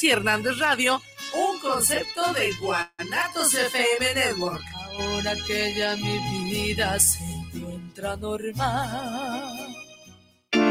y Hernández Radio, un concepto de Guanatos FM Network. Ahora que ya mi vida se encuentra normal.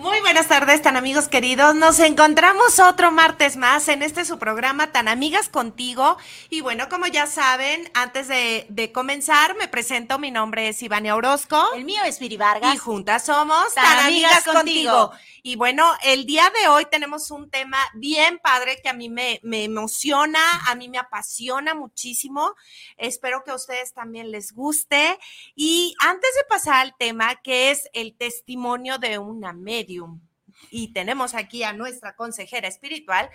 Muy buenas tardes, tan amigos queridos. Nos encontramos otro martes más en este su programa Tan Amigas Contigo. Y bueno, como ya saben, antes de, comenzar, me presento. Mi nombre es Ivania Orozco. El mío es Viri Vargas. Y juntas somos Tan, Amigas, contigo. Y bueno, el día de hoy tenemos un tema bien padre que a mí me, me emociona, a mí me apasiona muchísimo. Espero que a ustedes también les guste. Y antes de pasar al tema, que es el testimonio de una y tenemos aquí a nuestra consejera espiritual.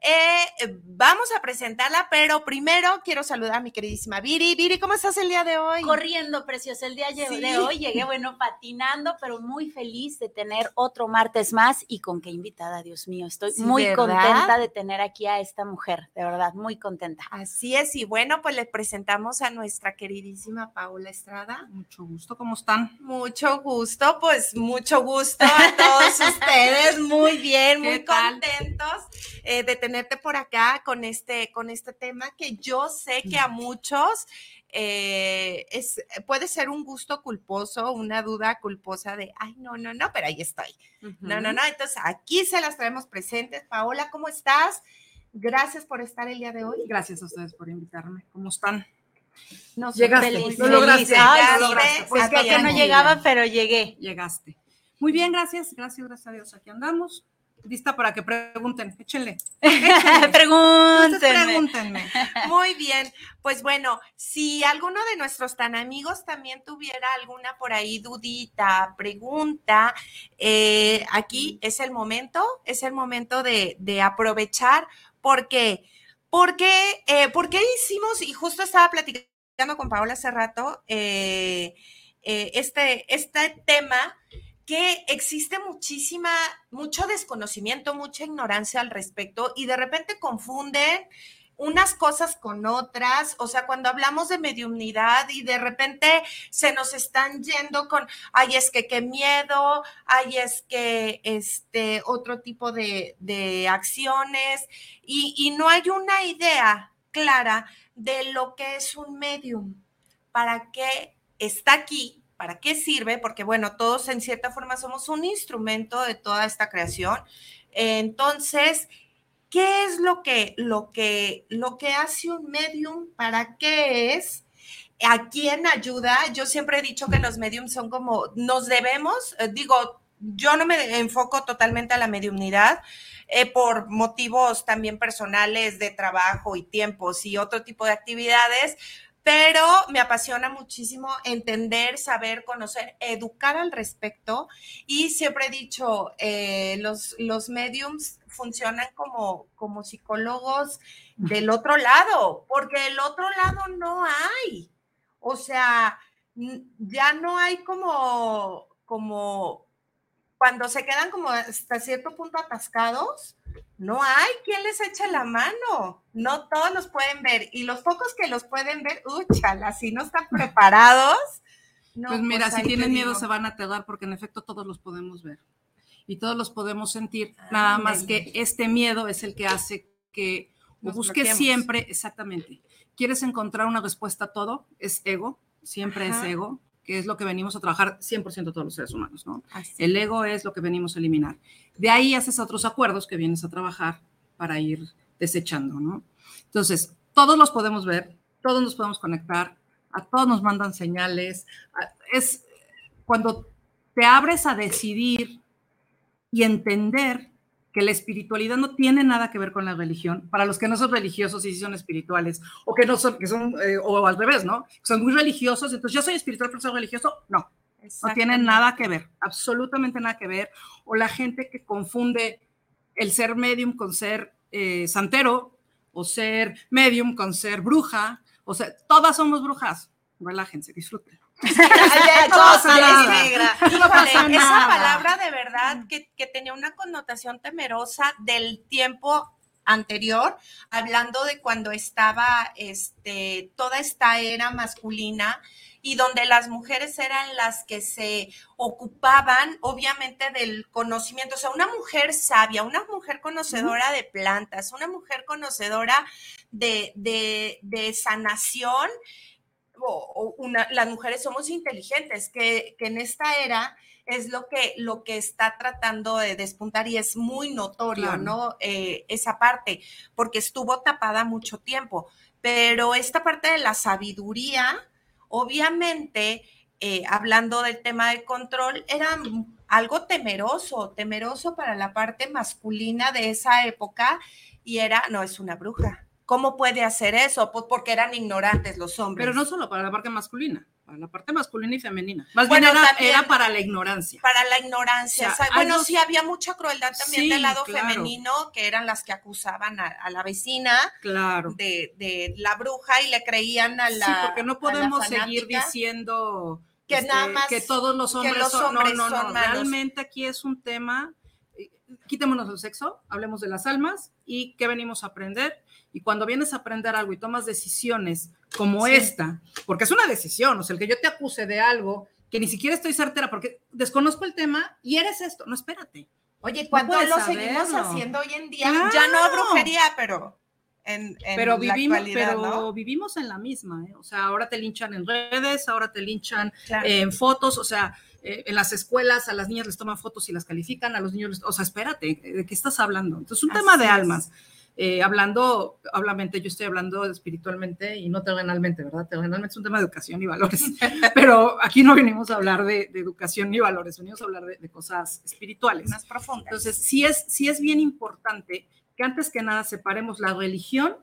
Eh, vamos a presentarla, pero primero quiero saludar a mi queridísima Viri. Viri, ¿cómo estás el día de hoy? Corriendo, preciosa. El día de hoy llegué, bueno, patinando, pero muy feliz de tener otro martes más y con qué invitada, Dios mío. Estoy muy contenta de tener aquí a esta mujer, de verdad, muy contenta. Así es, y bueno, pues le presentamos a nuestra queridísima Paula Estrada. Mucho gusto, ¿cómo están? Mucho gusto, pues mucho gusto a todos ustedes, muy bien, muy contentos eh, de tener tenerte por acá con este, con este tema que yo sé que a muchos eh, es, puede ser un gusto culposo, una duda culposa de, ay, no, no, no, pero ahí estoy. No, no, no. Entonces, aquí se las traemos presentes. Paola, ¿cómo estás? Gracias por estar el día de hoy. Gracias a ustedes por invitarme. ¿Cómo están? No, llegaste, feliz, no lograste. Ay, lograste. Pues que no llegaba, pero llegué. Llegaste. Muy bien, gracias, gracias, gracias a Dios. Aquí andamos lista para que pregunten. Échenle. pregúntenme. pregúntenme. Muy bien. Pues bueno, si alguno de nuestros tan amigos también tuviera alguna por ahí dudita, pregunta, eh, aquí es el momento, es el momento de, aprovechar porque, porque, eh, porque hicimos, y justo estaba platicando con Paola hace rato, eh, este, este tema que existe muchísima, mucho desconocimiento, mucha ignorancia al respecto y de repente confunden unas cosas con otras, o sea, cuando hablamos de mediumnidad y de repente se nos están yendo con, ay, es que qué miedo, ay, es que este otro tipo de, acciones y, y no hay una idea clara de lo que es un medium, para qué está aquí ¿Para qué sirve? Porque, bueno, todos en cierta forma somos un instrumento de toda esta creación. Entonces, ¿qué es lo que, lo que, lo que hace un medium? ¿Para qué es? ¿A quién ayuda? Yo siempre he dicho que los mediums son como, nos debemos, eh, digo, yo no me enfoco totalmente a la mediumnidad, eh, por motivos también personales de trabajo y tiempos y otro tipo de actividades, pero me apasiona muchísimo entender, saber, conocer, educar al respecto. Y siempre he dicho, eh, los, los mediums funcionan como, como psicólogos del otro lado, porque del otro lado no hay. O sea, ya no hay como, como, cuando se quedan como hasta cierto punto atascados, no hay quien les eche la mano. No todos los pueden ver. Y los pocos que los pueden ver, úchala, si no están preparados. pues mira, pues si tienen miedo se van a aterrar porque en efecto todos los podemos ver y todos los podemos sentir. Nada más que este miedo es el que hace que busques siempre, exactamente. ¿Quieres encontrar una respuesta a todo? Es ego, siempre es ego que es lo que venimos a trabajar 100% todos los seres humanos, ¿no? El ego es lo que venimos a eliminar. De ahí haces otros acuerdos que vienes a trabajar para ir desechando, ¿no? Entonces, todos los podemos ver, todos nos podemos conectar, a todos nos mandan señales. Es cuando te abres a decidir y entender que la espiritualidad no tiene nada que ver con la religión. Para los que no son religiosos y son espirituales, o que no son, que son, eh, o al revés, ¿no? Son muy religiosos, entonces yo soy espiritual pero soy religioso, no. No tiene nada que ver, absolutamente nada que ver. O la gente que confunde el ser medium con ser eh, santero, o ser medium con ser bruja, o sea, todas somos brujas. Relájense, disfruten. esa palabra de verdad que, tenía una connotación temerosa del tiempo anterior, hablando de cuando estaba este, toda esta era masculina y donde las mujeres eran las que se ocupaban, obviamente, del conocimiento. O sea, una mujer sabia, una mujer conocedora de plantas, una mujer conocedora de, de, de sanación o, las mujeres somos inteligentes, que, en esta era es lo que, lo que está tratando de despuntar y es muy notorio, ¿no? Eh, esa parte, porque estuvo tapada mucho tiempo. Pero esta parte de la sabiduría, obviamente, eh, hablando del tema de control, era algo temeroso, temeroso para la parte masculina de esa época y era, no, es una bruja ¿Cómo puede hacer eso? Pues porque eran ignorantes los hombres. Pero no solo para la parte masculina, para la parte masculina y femenina. Más bien era, para la ignorancia. Para la ignorancia. bueno, sí había mucha crueldad también del lado femenino, que eran las que acusaban a, la vecina claro. de, la bruja y le creían a la. Sí, porque no podemos seguir diciendo que, este, nada más, que todos los hombres, son, no, no, no. Realmente aquí es un tema. Eh, quitémonos el sexo, hablemos de las almas y qué venimos a aprender y cuando vienes a aprender algo y tomas decisiones como esta, porque es una decisión, o sea, el que yo te acuse de algo que ni siquiera estoy certera porque desconozco el tema y eres esto, no espérate. Oye, cuando lo seguimos haciendo hoy en día? Ya no brujería, pero en, pero vivimos, pero vivimos en la misma, ¿eh? o sea, ahora te linchan en redes, ahora te linchan en fotos, o sea, eh, en las escuelas a las niñas les toman fotos y las califican, a los niños, o sea, espérate, ¿de qué estás hablando? Entonces, un tema de almas. Eh, hablando, obviamente yo estoy hablando espiritualmente y no terrenalmente, ¿verdad? Terrenalmente es un tema de educación y valores, pero aquí no venimos a hablar de, educación ni valores, venimos a hablar de, cosas espirituales. Más profundas. Entonces, sí es, sí es bien importante que antes que nada separemos la religión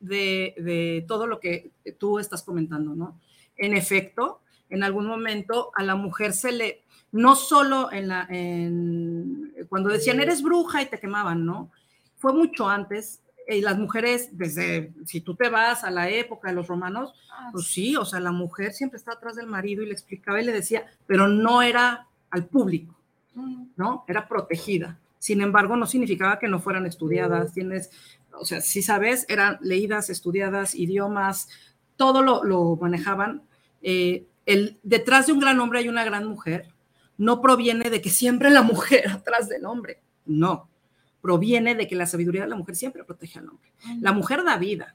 de, de todo lo que tú estás comentando, ¿no? En efecto, en algún momento a la mujer se le, no solo en la, en, cuando decían eres bruja y te quemaban, ¿no? Fue mucho antes. Y las mujeres, desde, si tú te vas a la época de los romanos, ah, pues sí, o sea, la mujer siempre estaba atrás del marido y le explicaba y le decía, pero no era al público, ¿no? Era protegida. Sin embargo, no significaba que no fueran estudiadas. Tienes, o sea, si sabes, eran leídas, estudiadas, idiomas, todo lo, manejaban. Eh, el, detrás de un gran hombre hay una gran mujer. No proviene de que siempre la mujer atrás del hombre. No proviene de que la sabiduría de la mujer siempre protege al hombre. La mujer da vida,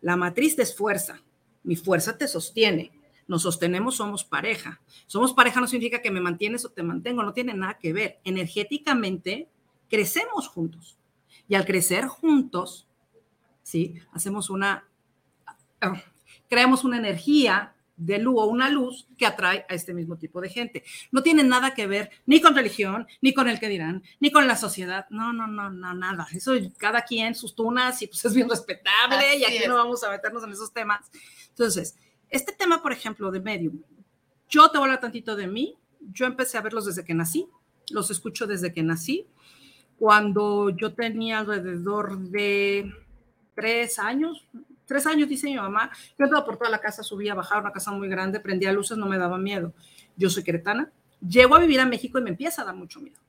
la matriz te esfuerza, mi fuerza te sostiene, nos sostenemos, somos pareja. Somos pareja no significa que me mantienes o te mantengo, no tiene nada que ver. Energéticamente crecemos juntos y al crecer juntos, ¿sí? Hacemos una, ah, creamos una energía de luz o una luz que atrae a este mismo tipo de gente. No tiene nada que ver ni con religión, ni con el que dirán, ni con la sociedad. No, no, no, no, nada. Eso cada quien sus tunas y pues es bien respetable y aquí no vamos a meternos en esos temas. Entonces, este tema, por ejemplo, de medium, yo te voy a hablar tantito de mí. Yo empecé a verlos desde que nací, los escucho desde que nací. Cuando yo tenía alrededor de tres años, tres años, dice mi mamá, yo andaba por toda la casa, subía, bajaba, una casa muy grande, prendía luces, no me daba miedo. Yo soy queretana, llego a vivir a México y me empieza a dar mucho miedo.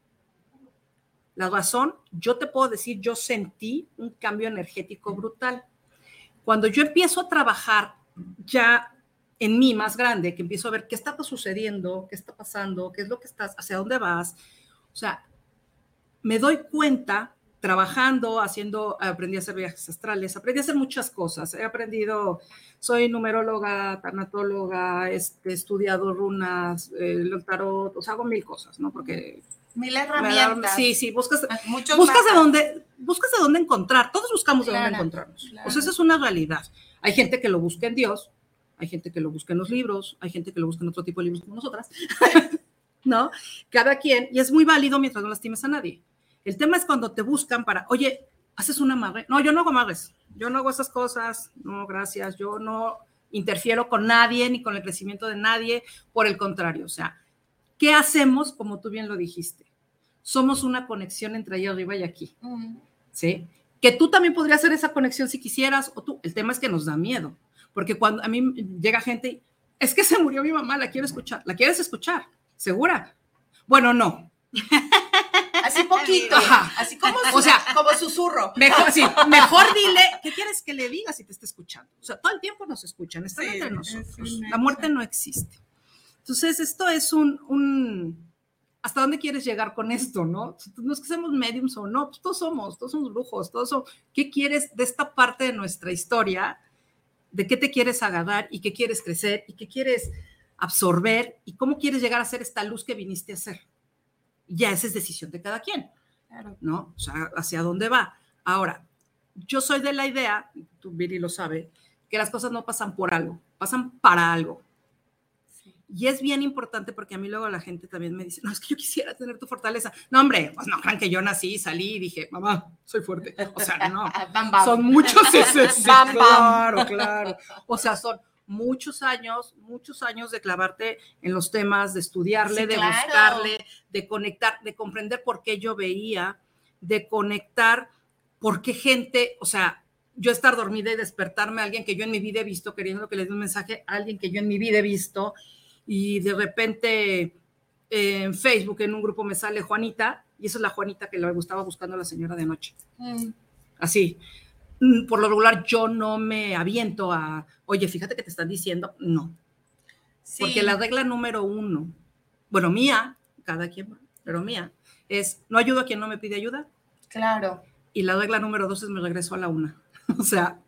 La razón, yo te puedo decir, yo sentí un cambio energético brutal. Cuando yo empiezo a trabajar ya en mí más grande, que empiezo a ver qué está sucediendo, qué está pasando, qué es lo que estás, hacia dónde vas, o sea, me doy cuenta trabajando, haciendo, aprendí a hacer viajes astrales, aprendí a hacer muchas cosas. He aprendido, soy numeróloga, tanatóloga, este, he estudiado runas, eh, tarot, o sea, hago mil cosas, ¿no? Porque Mil herramientas. Sí, sí, buscas, Ah, Muchos buscas de mapas. dónde, buscas de dónde encontrar. Todos buscamos de dónde Claro, encontrarnos. claro. O sea, esa es una realidad. Hay gente que lo busca en Dios, hay gente que lo busca en los libros, hay gente que lo busca en otro tipo de libros como nosotras. ¿No? Cada quien, y es muy válido mientras no lastimes a nadie. El tema es cuando te buscan para, oye, haces un amarre. No, yo no hago amarres. Yo no hago esas cosas. No, gracias. Yo no interfiero con nadie ni con el crecimiento de nadie. Por el contrario, o sea, ¿qué hacemos? Como tú bien lo dijiste. Somos una conexión entre allá arriba y aquí. ¿sí? Que tú también podrías hacer esa conexión si quisieras, o tú. El tema es que nos da miedo, porque cuando a mí llega gente, es que se murió mi mamá, la quiero escuchar. ¿La quieres escuchar? ¿Segura? Bueno, no. Así poquito, Ajá. así como, O sea, como susurro. Mejor, sí, mejor dile, ¿qué quieres que le diga si te está escuchando? O sea, todo el tiempo nos escuchan, están Sí, entre nosotros. La muerte no existe. Entonces, esto es un, un- ¿Hasta dónde quieres llegar con esto, no? No es que seamos mediums o no, pues todos somos, todos somos brujos, todos somos. ¿Qué quieres de esta parte de nuestra historia? ¿De qué te quieres agarrar y qué quieres crecer y qué quieres absorber y cómo quieres llegar a ser esta luz que viniste a ser? Ya esa es decisión de cada quien. Claro. ¿no? O sea, hacia dónde va. Ahora, yo soy de la idea, tú Viri lo sabe, que las cosas no pasan por algo, pasan para algo. Y es bien importante porque a mí luego la gente también me dice, no, es que yo quisiera tener tu fortaleza. No, hombre, pues no, crean que yo nací, salí y dije, mamá, soy fuerte. O sea, no. Bam, bam. Son muchos, Bam, bam. claro, claro. O sea, son muchos años, muchos años de clavarte en los temas, de estudiarle, Sí, de claro. buscarle, de conectar, de comprender por qué yo veía, de conectar por qué gente, o sea, yo estar dormida y despertarme a alguien que yo en mi vida he visto, queriendo que le dé un mensaje a alguien que yo en mi vida he visto, y de repente eh, en Facebook, en un grupo me sale Juanita, y esa es la Juanita que le gustaba buscando a la señora de anoche Mm, así. Mm, Por lo regular, yo no me aviento a, oye, fíjate que te están diciendo, no. sí. Porque la regla número uno, bueno, mía, cada quien, pero mía, es no ayudo a quien no me pide ayuda. Claro. Y la regla número dos es me regreso a la una. o sea,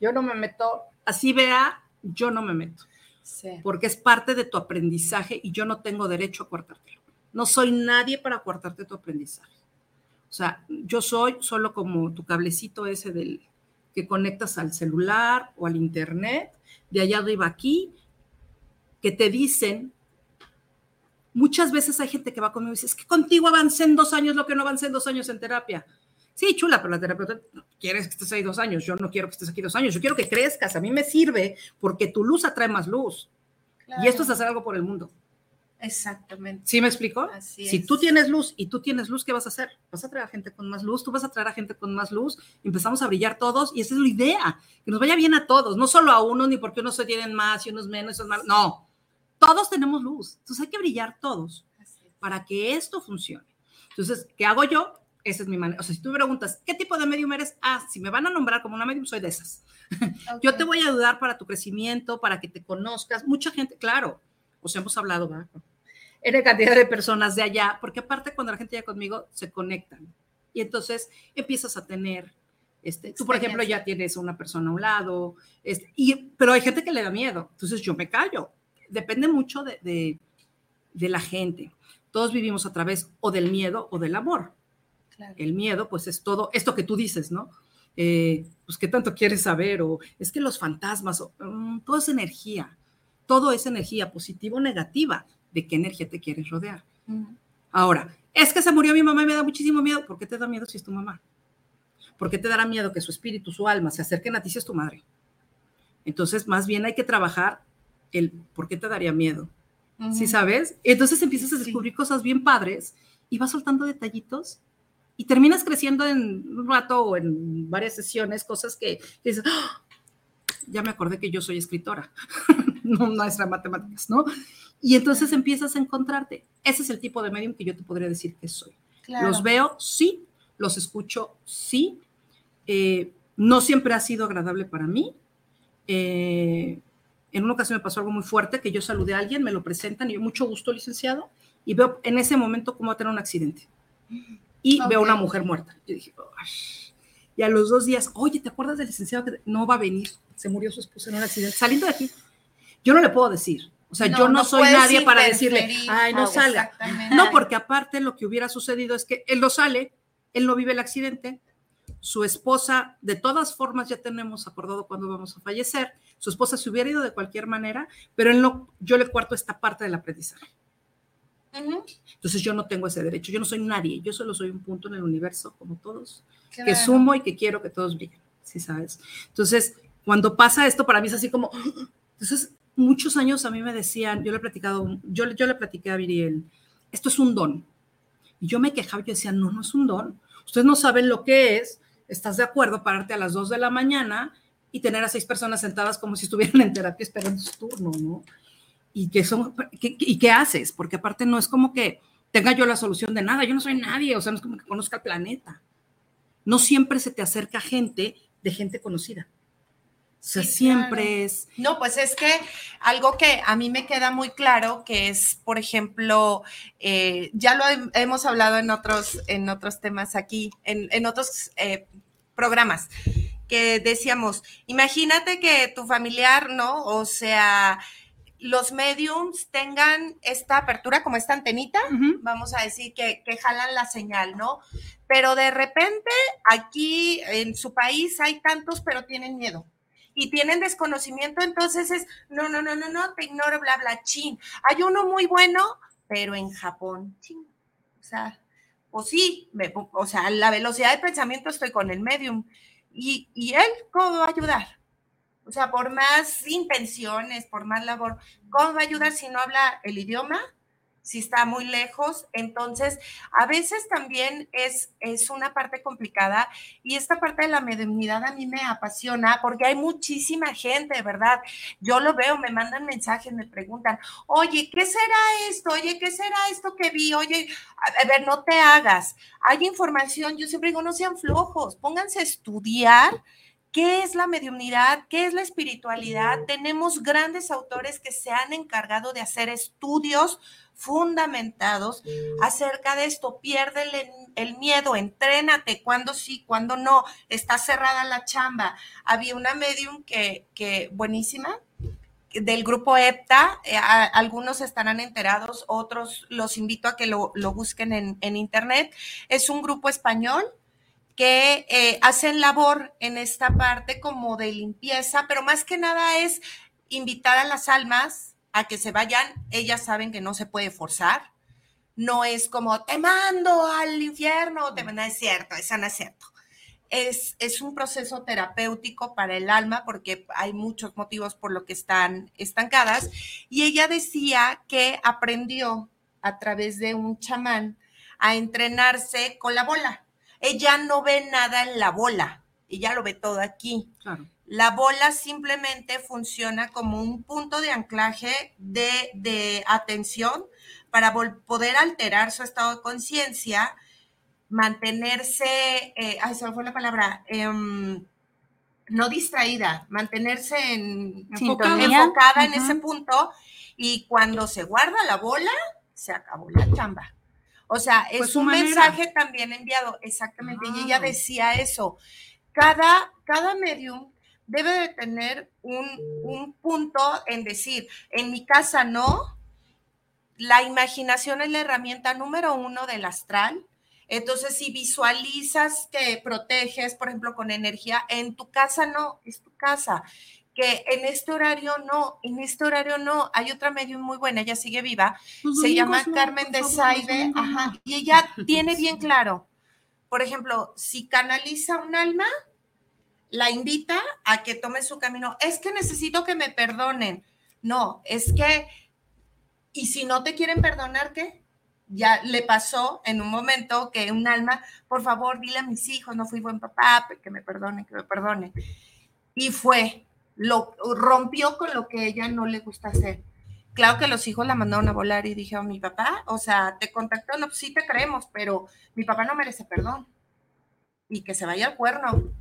yo no me meto, así vea, yo no me meto, Sí. porque es parte de tu aprendizaje y yo no tengo derecho a cortártelo. No soy nadie para cortarte tu aprendizaje. O sea, yo soy solo como tu cablecito ese del que conectas al celular o al internet, de allá arriba aquí, que te dicen, muchas veces hay gente que va conmigo y dice, es que contigo avancé en dos años lo que no avancé en dos años en terapia. Sí, chula, pero la terapeuta quieres que estés ahí dos años. Yo no quiero que estés aquí dos años. Yo quiero que crezcas. A mí me sirve porque tu luz atrae más luz. Y esto es hacer algo por el mundo. Exactamente. ¿Sí me explico? Así si es. tú tienes luz y tú tienes luz, ¿qué vas a hacer? Vas a traer a gente con más luz, tú vas a traer a gente con más luz, empezamos a brillar todos y esa es la idea, que nos vaya bien a todos, no solo a unos ni porque unos se tienen más y unos menos, esos más, no, todos tenemos luz, entonces hay que brillar todos para que esto funcione. Entonces, ¿qué hago yo? Esa es mi manera. O sea, si tú me preguntas, ¿qué tipo de medium eres? Ah, si me van a nombrar como una medium, soy de esas. Yo te voy a ayudar para tu crecimiento, para que te conozcas. Mucha gente, claro, o sea, hemos hablado, ¿verdad? Era cantidad de personas de allá, porque aparte cuando la gente llega conmigo, se conectan. Y entonces empiezas a tener, este, tú por ejemplo ya tienes una persona a un lado, este, y, pero hay gente que le da miedo, entonces yo me callo. Depende mucho de, de, de la gente. Todos vivimos a través o del miedo o del amor. Claro. El miedo, pues es todo esto que tú dices, ¿no? Eh, pues qué tanto quieres saber, o es que los fantasmas, o, mm, todo es energía, todo es energía, positiva o negativa, de qué energía te quieres rodear. Ahora, es que se murió mi mamá y me da muchísimo miedo. ¿Por qué te da miedo si es tu mamá? ¿Por qué te dará miedo que su espíritu, su alma se acerquen a ti si es tu madre? Entonces, más bien hay que trabajar el por qué te daría miedo. ¿Sí ujú. sabes? Entonces empiezas a descubrir cosas bien padres y vas soltando detallitos y terminas creciendo en un rato o en varias sesiones, cosas que, que dices, "Ah, ya me acordé que yo soy escritora, no maestra de matemáticas, ¿no? Y entonces empiezas a encontrarte. Ese es el tipo de medium que yo te podría decir que soy. Los veo, sí, los escucho, sí. Eh, no siempre ha sido agradable para mí. Eh, en una ocasión me pasó algo muy fuerte, que yo saludé a alguien, me lo presentan y yo, mucho gusto, licenciado, y veo en ese momento cómo va a tener un accidente. Y veo una mujer muerta. Yo dije, y a los dos días, oye, ¿te acuerdas del licenciado que no va a venir? Se murió su esposa en un accidente. Saliendo de aquí, yo no le puedo decir. O sea, yo no, soy nadie para decirle, ay, no salga. No, porque aparte lo que hubiera sucedido es que él no sale, él no vive el accidente, su esposa, de todas formas ya tenemos acordado cuándo vamos a fallecer, su esposa se hubiera ido de cualquier manera, pero él no, yo le cuarto esta parte del aprendizaje. Entonces yo no tengo ese derecho, yo no soy nadie, yo solo soy un punto en el universo, como todos, que sumo y que quiero que todos brillen, ¿sí sabes? Entonces, cuando pasa esto, para mí es así como, entonces, muchos años a mí me decían, yo le he platicado, yo, le platiqué a Viriel, esto es un don. Y yo me quejaba, yo decía, no, no es un don. Ustedes no saben lo que es, estás de acuerdo, pararte a las 2 de la mañana y tener a seis personas sentadas como si estuvieran en terapia esperando su turno, ¿no? y que son, ¿y qué haces? Porque aparte no es como que tenga yo la solución de nada, yo no soy nadie, o sea, no es como que conozca el planeta. No siempre se te acerca gente de gente conocida. O sea, siempre es... No, pues es que algo que a mí me queda muy claro, que es, por ejemplo, eh, ya lo hemos hablado en otros, en otros temas aquí, en, en otros eh, programas, que decíamos, imagínate que tu familiar, ¿no? O sea, los mediums tengan esta apertura como esta antenita, vamos a decir, que, que, jalan la señal, ¿no? Pero de repente aquí en su país hay tantos, pero tienen miedo. Y tienen desconocimiento, entonces es, no, no, no, no, no, te ignoro, bla, bla, chin. Hay uno muy bueno, pero en Japón, chin. O sea, o sí, o sea, la velocidad de pensamiento estoy con el medium. ¿Y, y él cómo va a ayudar? O sea, por más intenciones, por más labor, ¿cómo va a ayudar si no habla el idioma? Si está muy lejos. Entonces, a veces también es, es una parte complicada y esta parte de la mediunidad a mí me apasiona porque hay muchísima gente, ¿verdad? Yo lo veo, me mandan mensajes, me preguntan, oye, ¿qué será esto? Oye, ¿qué será esto que vi? Oye, a ver, no te hagas. Hay información, yo siempre digo, no sean flojos, pónganse a estudiar ¿Qué es la mediunidad? ¿Qué es la espiritualidad? Tenemos grandes autores que se han encargado de hacer estudios fundamentados acerca de esto. Pierde el, miedo, entrénate, cuando sí, cuando no. Está cerrada la chamba. Había una medium que, que buenísima, del grupo EPTA, eh, algunos estarán enterados, otros los invito a que lo, busquen en, en, internet. Es un grupo español que eh, hacen labor en esta parte como de limpieza, pero más que nada es invitar a las almas a que se vayan. Ellas saben que no se puede forzar. No es como, te mando al infierno, te mando, es cierto, eso no es cierto. Es, es, un proceso terapéutico para el alma porque hay muchos motivos por lo que están estancadas. Y ella decía que aprendió a través de un chamán a entrenarse con la bola ella no ve nada en la bola, ella lo ve todo aquí. La bola simplemente funciona como un punto de anclaje de, atención para poder alterar su estado de conciencia, mantenerse, eh, ay, se me fue la palabra, em, no distraída, mantenerse en, enfocada en ese punto y cuando se guarda la bola, se acabó la chamba. O sea, es pues un mensaje también enviado, exactamente. Y ella decía eso. Cada, cada medium debe de tener un, punto en decir, en mi casa no, la imaginación es la herramienta número uno del astral. Entonces, si visualizas que proteges, por ejemplo, con energía, en tu casa no, es tu casa que en este horario no, en este horario no. Hay otra medium muy buena, ella sigue viva, se llama Carmen de Saide, ajá, y ella tiene bien claro, por ejemplo, si canaliza un alma, la invita a que tome su camino. Es que necesito que me perdonen. No, es que, y si no te quieren perdonar, ¿qué? Ya le pasó en un momento que un alma, por favor, dile a mis hijos, no fui buen papá, que me perdonen, que me perdonen. Y fue, lo rompió con lo que ella no le gusta hacer. Claro que los hijos la mandaron a volar y dije, oh, mi papá, o sea, te contactó, no, pues sí te creemos, pero mi papá no merece perdón. Y que se vaya al cuerno.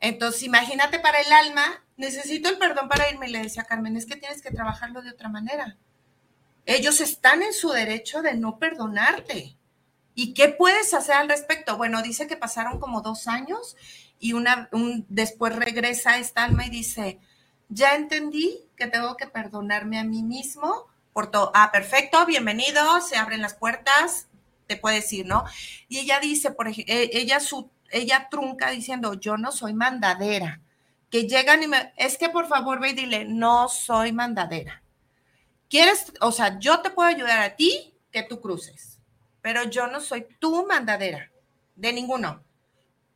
Entonces, imagínate para el alma, necesito el perdón para irme. Y le decía a Carmen, es que tienes que trabajarlo de otra manera. Ellos están en su derecho de no perdonarte. ¿Y qué puedes hacer al respecto? Bueno, dice que pasaron como dos años y una, un, después regresa esta alma y dice, ya entendí que tengo que perdonarme a mí mismo por todo. Ah, perfecto, bienvenido, se abren las puertas, te puedes ir, ¿no? Y ella dice, por ejemplo, ella, su, ella trunca diciendo, yo no soy mandadera. Que llegan y me, es que por favor ve y dile, no soy mandadera. ¿Quieres, o sea, yo te puedo ayudar a ti que tú cruces, pero yo no soy tu mandadera, de ninguno.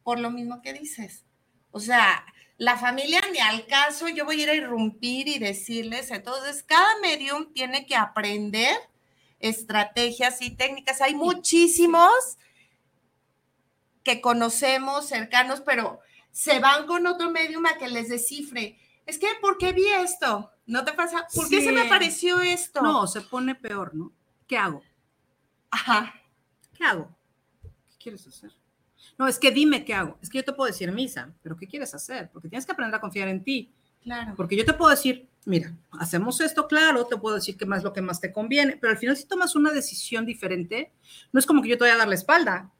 Por lo mismo que dices. O sea, la familia ni al caso, yo voy a ir a irrumpir y decirles. Entonces, cada medium tiene que aprender estrategias y técnicas. Hay muchísimos que conocemos, cercanos, pero se van con otro medium a que les descifre. Es que, ¿por qué vi esto? ¿No te pasa? ¿Por qué se me apareció esto? No, se pone peor, ¿no? ¿Qué hago? Ajá. ¿Qué hago? ¿Qué quieres hacer? No, es que dime qué hago. Es que yo te puedo decir misa, pero ¿qué quieres hacer? Porque tienes que aprender a confiar en ti. Claro. Porque yo te puedo decir, mira, hacemos esto, claro, te puedo decir qué más lo que más te conviene, pero al final si tomas una decisión diferente, no es como que yo te voy a dar la espalda.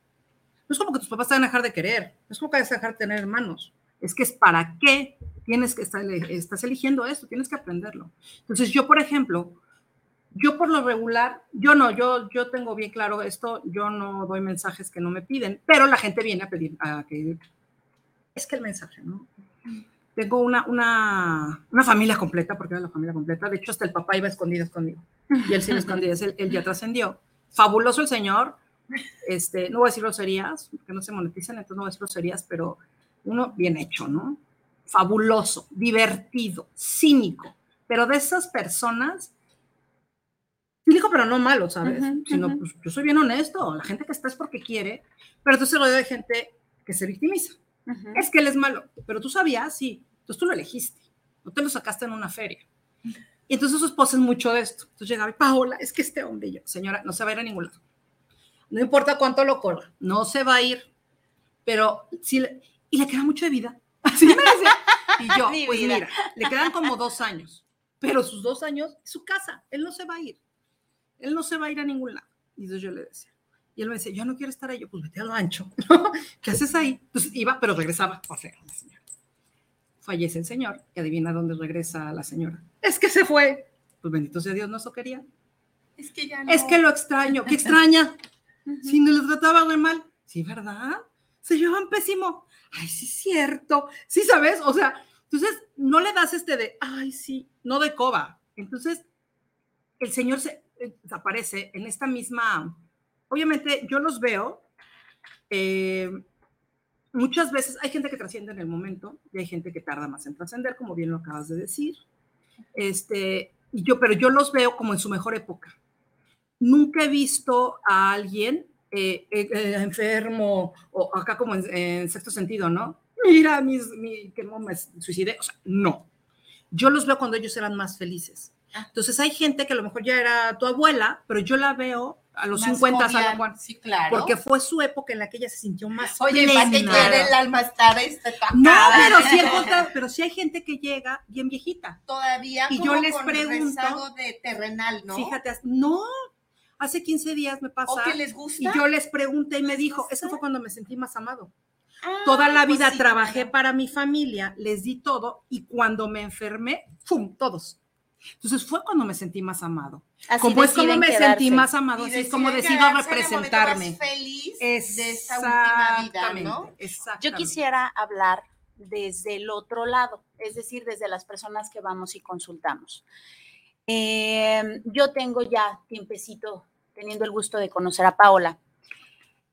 No es como que tus papás te van a dejar de querer. No es como que vas a dejar de tener hermanos. Es que es para qué tienes que estar, estás eligiendo esto, tienes que aprenderlo. Entonces yo, por ejemplo, yo por lo regular, yo no, yo, yo tengo bien claro esto, yo no doy mensajes que no me piden, pero la gente viene a pedir, a que es que el mensaje, ¿no? Tengo una, una, una familia completa, porque era la familia completa, de hecho hasta el papá iba escondido conmigo, y él sí me escondía, él, él ya trascendió. Fabuloso el señor, este, no voy a decir groserías, porque no se monetizan, entonces no voy a decir groserías, pero uno bien hecho, ¿no? Fabuloso, divertido, cínico, pero de esas personas cínico, pero no malo, ¿sabes? Sino, pues yo soy bien honesto, la gente que está es porque quiere, pero entonces rodeo de gente que se victimiza. Es que él es malo, pero tú sabías, sí, entonces tú lo elegiste, no te lo sacaste en una feria. Y entonces su esposa es mucho de esto. Entonces llegaba y Paola, es que este hombre, y yo, señora, no se va a ir a ningún lado. No importa cuánto lo corra, no se va a ir. Pero sí, y le queda mucho de vida. Así me decía. Y yo, pues mira, le quedan como dos años, pero sus dos años es su casa, él no se va a ir él no se va a ir a ningún lado. Y entonces yo le decía, y él me decía, yo no quiero estar ahí, yo, pues vete al ancho, ¿qué haces ahí? Entonces iba, pero regresaba, o sea, la señora. Fallece el señor, y adivina dónde regresa la señora. Es que se fue. Pues bendito sea Dios, no eso quería. Es que ya no. Es que lo extraño, ¿qué extraña? Si no lo trataba de mal. Sí, ¿verdad? Se llevan pésimo. Ay, sí, cierto. Sí, ¿sabes? O sea, entonces no le das este de, ay, sí, no de coba. Entonces, el Señor se, aparece en esta misma, obviamente yo los veo, eh, muchas veces hay gente que trasciende en el momento y hay gente que tarda más en trascender, como bien lo acabas de decir. Este, y yo, pero yo los veo como en su mejor época. Nunca he visto a alguien eh, enfermo o acá como en, sexto sentido, ¿no? Mira, mis, mi, que no suicidé. No. Yo los veo cuando ellos eran más felices. Ah. Entonces hay gente que a lo mejor ya era tu abuela, pero yo la veo a los 50 años. Sí, claro. Porque fue su época en la que ella se sintió más Oye, plena. que quiere el alma estar este, No, pero sí, pero sí hay gente que llega bien viejita. Todavía y yo les pregunto de terrenal, ¿no? Fíjate, no, hace 15 días me pasa. ¿O que les gusta? Y yo les pregunté y me dijo, eso fue cuando me sentí más amado. Ah, Toda la pues vida trabajé para mi familia, les di todo y cuando me enfermé, ¡pum! Todos. Entonces fue cuando me sentí más amado. como es como me sentí más amado, así es como decido representarme. feliz de esta última vida, ¿no? Yo quisiera hablar desde el otro lado, es decir, desde las personas que vamos y consultamos. Em, yo tengo ya tiempecito teniendo el gusto de conocer a Paola.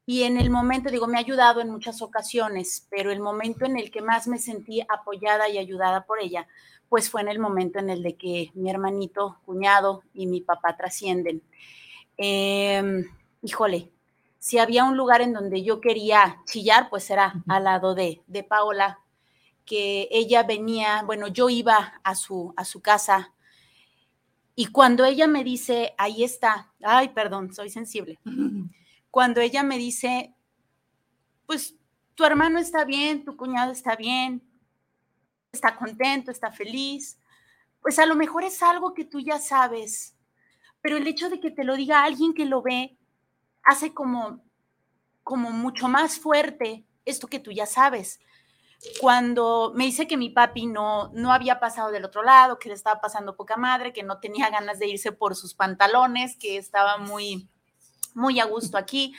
Y en el momento, digo, me ha ayudado en muchas ocasiones, pero el momento en el que más me sentí apoyada y ayudada por ella pues fue en el momento en el de que mi hermanito, cuñado y mi papá trascienden. Em, híjole, si había un lugar en donde yo quería chillar, pues era al lado de, de Paola, que ella venía, bueno, yo iba a su, a su casa Y cuando ella me dice, ahí está, ay, perdón, soy sensible. Cuando ella me dice, pues tu hermano está bien, tu cuñado está bien, está contento, está feliz, pues a lo mejor es algo que tú ya sabes, pero el hecho de que te lo diga alguien que lo ve hace como, como mucho más fuerte esto que tú ya sabes. Cuando me dice que mi papi no, no había pasado del otro lado, que le estaba pasando poca madre, que no tenía ganas de irse por sus pantalones, que estaba muy, muy a gusto aquí,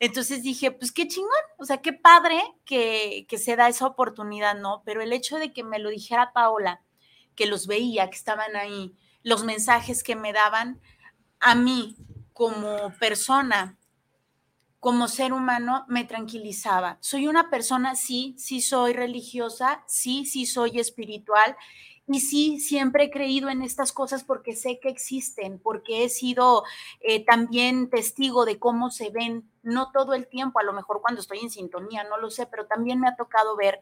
entonces dije, pues qué chingón, o sea, qué padre que, se da esa oportunidad, ¿no? Pero el hecho de que me lo dijera Paola, que los veía, que estaban ahí, los mensajes que me daban a mí como persona, como ser humano, me tranquilizaba. Soy una persona, sí, sí soy religiosa, sí, sí soy espiritual y sí, siempre he creído en estas cosas porque sé que existen, porque he sido eh, también testigo de cómo se ven, no todo el tiempo, a lo mejor cuando estoy en sintonía, no lo sé, pero también me ha tocado ver.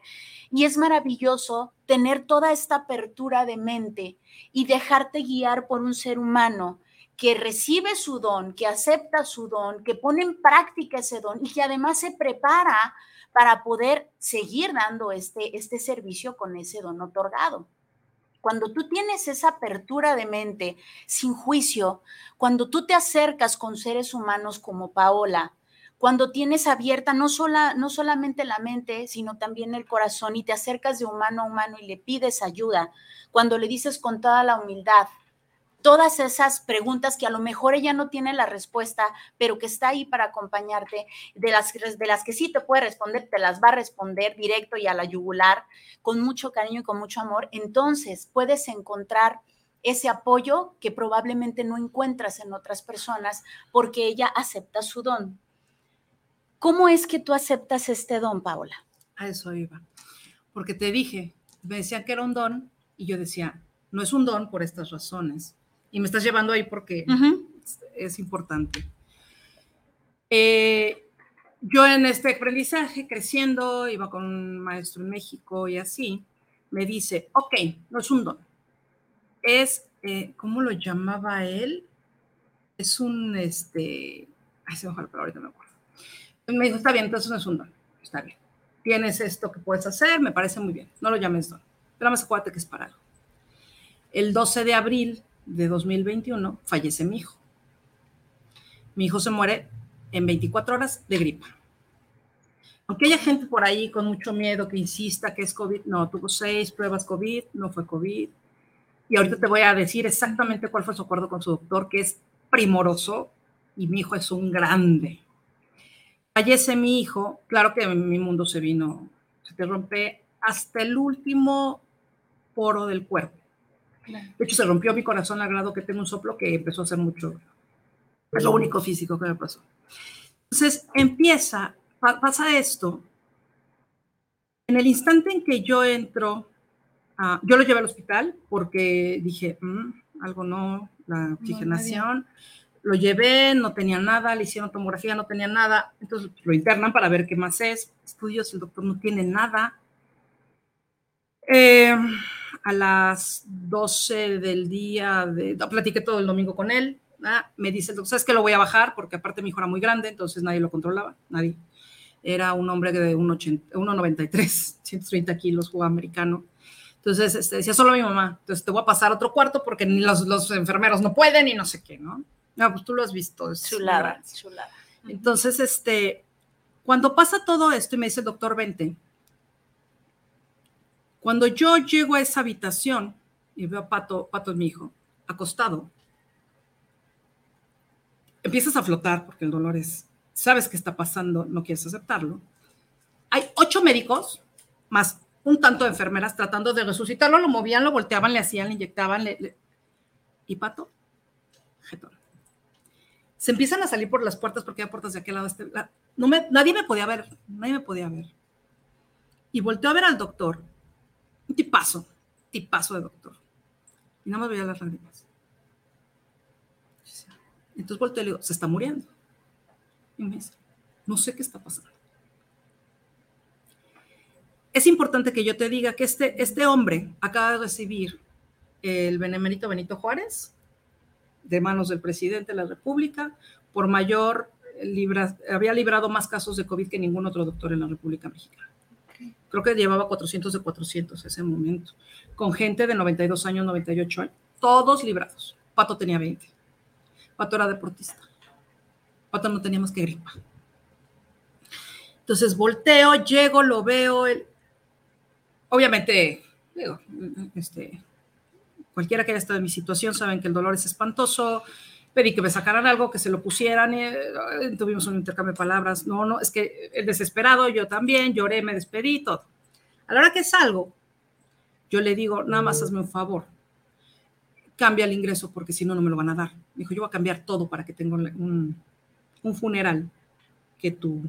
Y es maravilloso tener toda esta apertura de mente y dejarte guiar por un ser humano que recibe su don, que acepta su don, que pone en práctica ese don y que además se prepara para poder seguir dando este, este servicio con ese don otorgado. Cuando tú tienes esa apertura de mente, sin juicio, cuando tú te acercas con seres humanos como Paola, cuando tienes abierta no, sola, no solamente la mente, sino también el corazón y te acercas de humano a humano y le pides ayuda, cuando le dices con toda la humildad, todas esas preguntas que a lo mejor ella no tiene la respuesta, pero que está ahí para acompañarte, de las, de las que sí te puede responder, te las va a responder directo y a la yugular, con mucho cariño y con mucho amor, entonces puedes encontrar ese apoyo que probablemente no encuentras en otras personas porque ella acepta su don. ¿Cómo es que tú aceptas este don, Paola? A eso iba. Porque te dije, me decían que era un don y yo decía, no es un don por estas razones y me estás llevando ahí porque es, importante. Eh, yo en este aprendizaje, creciendo, iba con un maestro en México y así, me dice, ok, no es un don, es, eh, ¿cómo lo llamaba él? Es un, este, ay, se me pero ahorita me acuerdo. Me dijo, está bien, entonces no es un don, está bien. Tienes esto que puedes hacer, me parece muy bien, no lo llames don, pero más acuérdate que es para algo. El 12 de abril de 2021 fallece mi hijo. Mi hijo se muere en 24 horas de gripa. Aunque haya gente por ahí con mucho miedo que insista que es COVID, no, tuvo seis pruebas COVID, no fue COVID. Y ahorita te voy a decir exactamente cuál fue su acuerdo con su doctor, que es primoroso y mi hijo es un grande. Fallece mi hijo, claro que mi mundo se vino, se te rompe hasta el último poro del cuerpo. De hecho, se rompió mi corazón al grado que tengo un soplo que empezó a hacer mucho. Es lo único físico que me pasó. Entonces, empieza, pasa esto. En el instante en que yo entro, yo lo llevé al hospital porque dije, mm, algo no, la oxigenación. lo llevé, no tenía nada, le hicieron tomografía, no tenía nada. Entonces lo internan para ver qué más es. Estudios, el doctor no tiene nada. Eh, a las 12 del día, de, platiqué todo el domingo con él, me dice el doctor, ¿sabes que lo voy a bajar? Porque aparte mi hijo era muy grande, entonces nadie lo controlaba, nadie. Era un hombre de 1,93, 130 kilos, jugaba americano. Entonces este, decía solo mi mamá, entonces te voy a pasar a otro cuarto porque ni los, los enfermeros no pueden y no sé qué, ¿no? No, pues tú lo has visto. Es chulada, chulada. Entonces, este, cuando pasa todo esto y me dice el doctor, vente, cuando yo llego a esa habitación y veo a Pato, Pato es mi hijo, acostado, empiezas a flotar porque el dolor es, sabes qué está pasando, no quieres aceptarlo. Hay ocho médicos más un tanto de enfermeras tratando de resucitarlo, lo movían, lo volteaban, le hacían, le inyectaban, y Pato, jetón. Se empiezan a salir por las puertas porque hay puertas de aquel lado. Este, nadie me podía ver, nadie me podía ver. Y volteó a ver al doctor un tipazo, tipazo de doctor. Y nada más veía las lágrimas. Entonces volteo y le digo, se está muriendo. Y me dice, no sé qué está pasando. Es importante que yo te diga que este, este hombre acaba de recibir el benemérito Benito Juárez de manos del presidente de la República, por mayor, había librado más casos de COVID que ningún otro doctor en la República Mexicana. Creo que llevaba 400 de 400 ese momento, con gente de 92 años, 98 años, todos librados. Pato tenía 20. Pato era deportista. Pato no teníamos que gripa. Entonces volteo, llego, lo veo. El... Obviamente, digo, este, cualquiera que haya estado en mi situación saben que el dolor es espantoso. Pedí que me sacaran algo, que se lo pusieran. Y, eh, tuvimos un intercambio de palabras. No, no, es que el desesperado, yo también, lloré, me despedí, todo. A la hora que salgo, yo le digo, nada más hazme un favor, cambia el ingreso porque si no, no me lo van a dar. Dijo, yo voy a cambiar todo para que tenga un, un funeral que tú,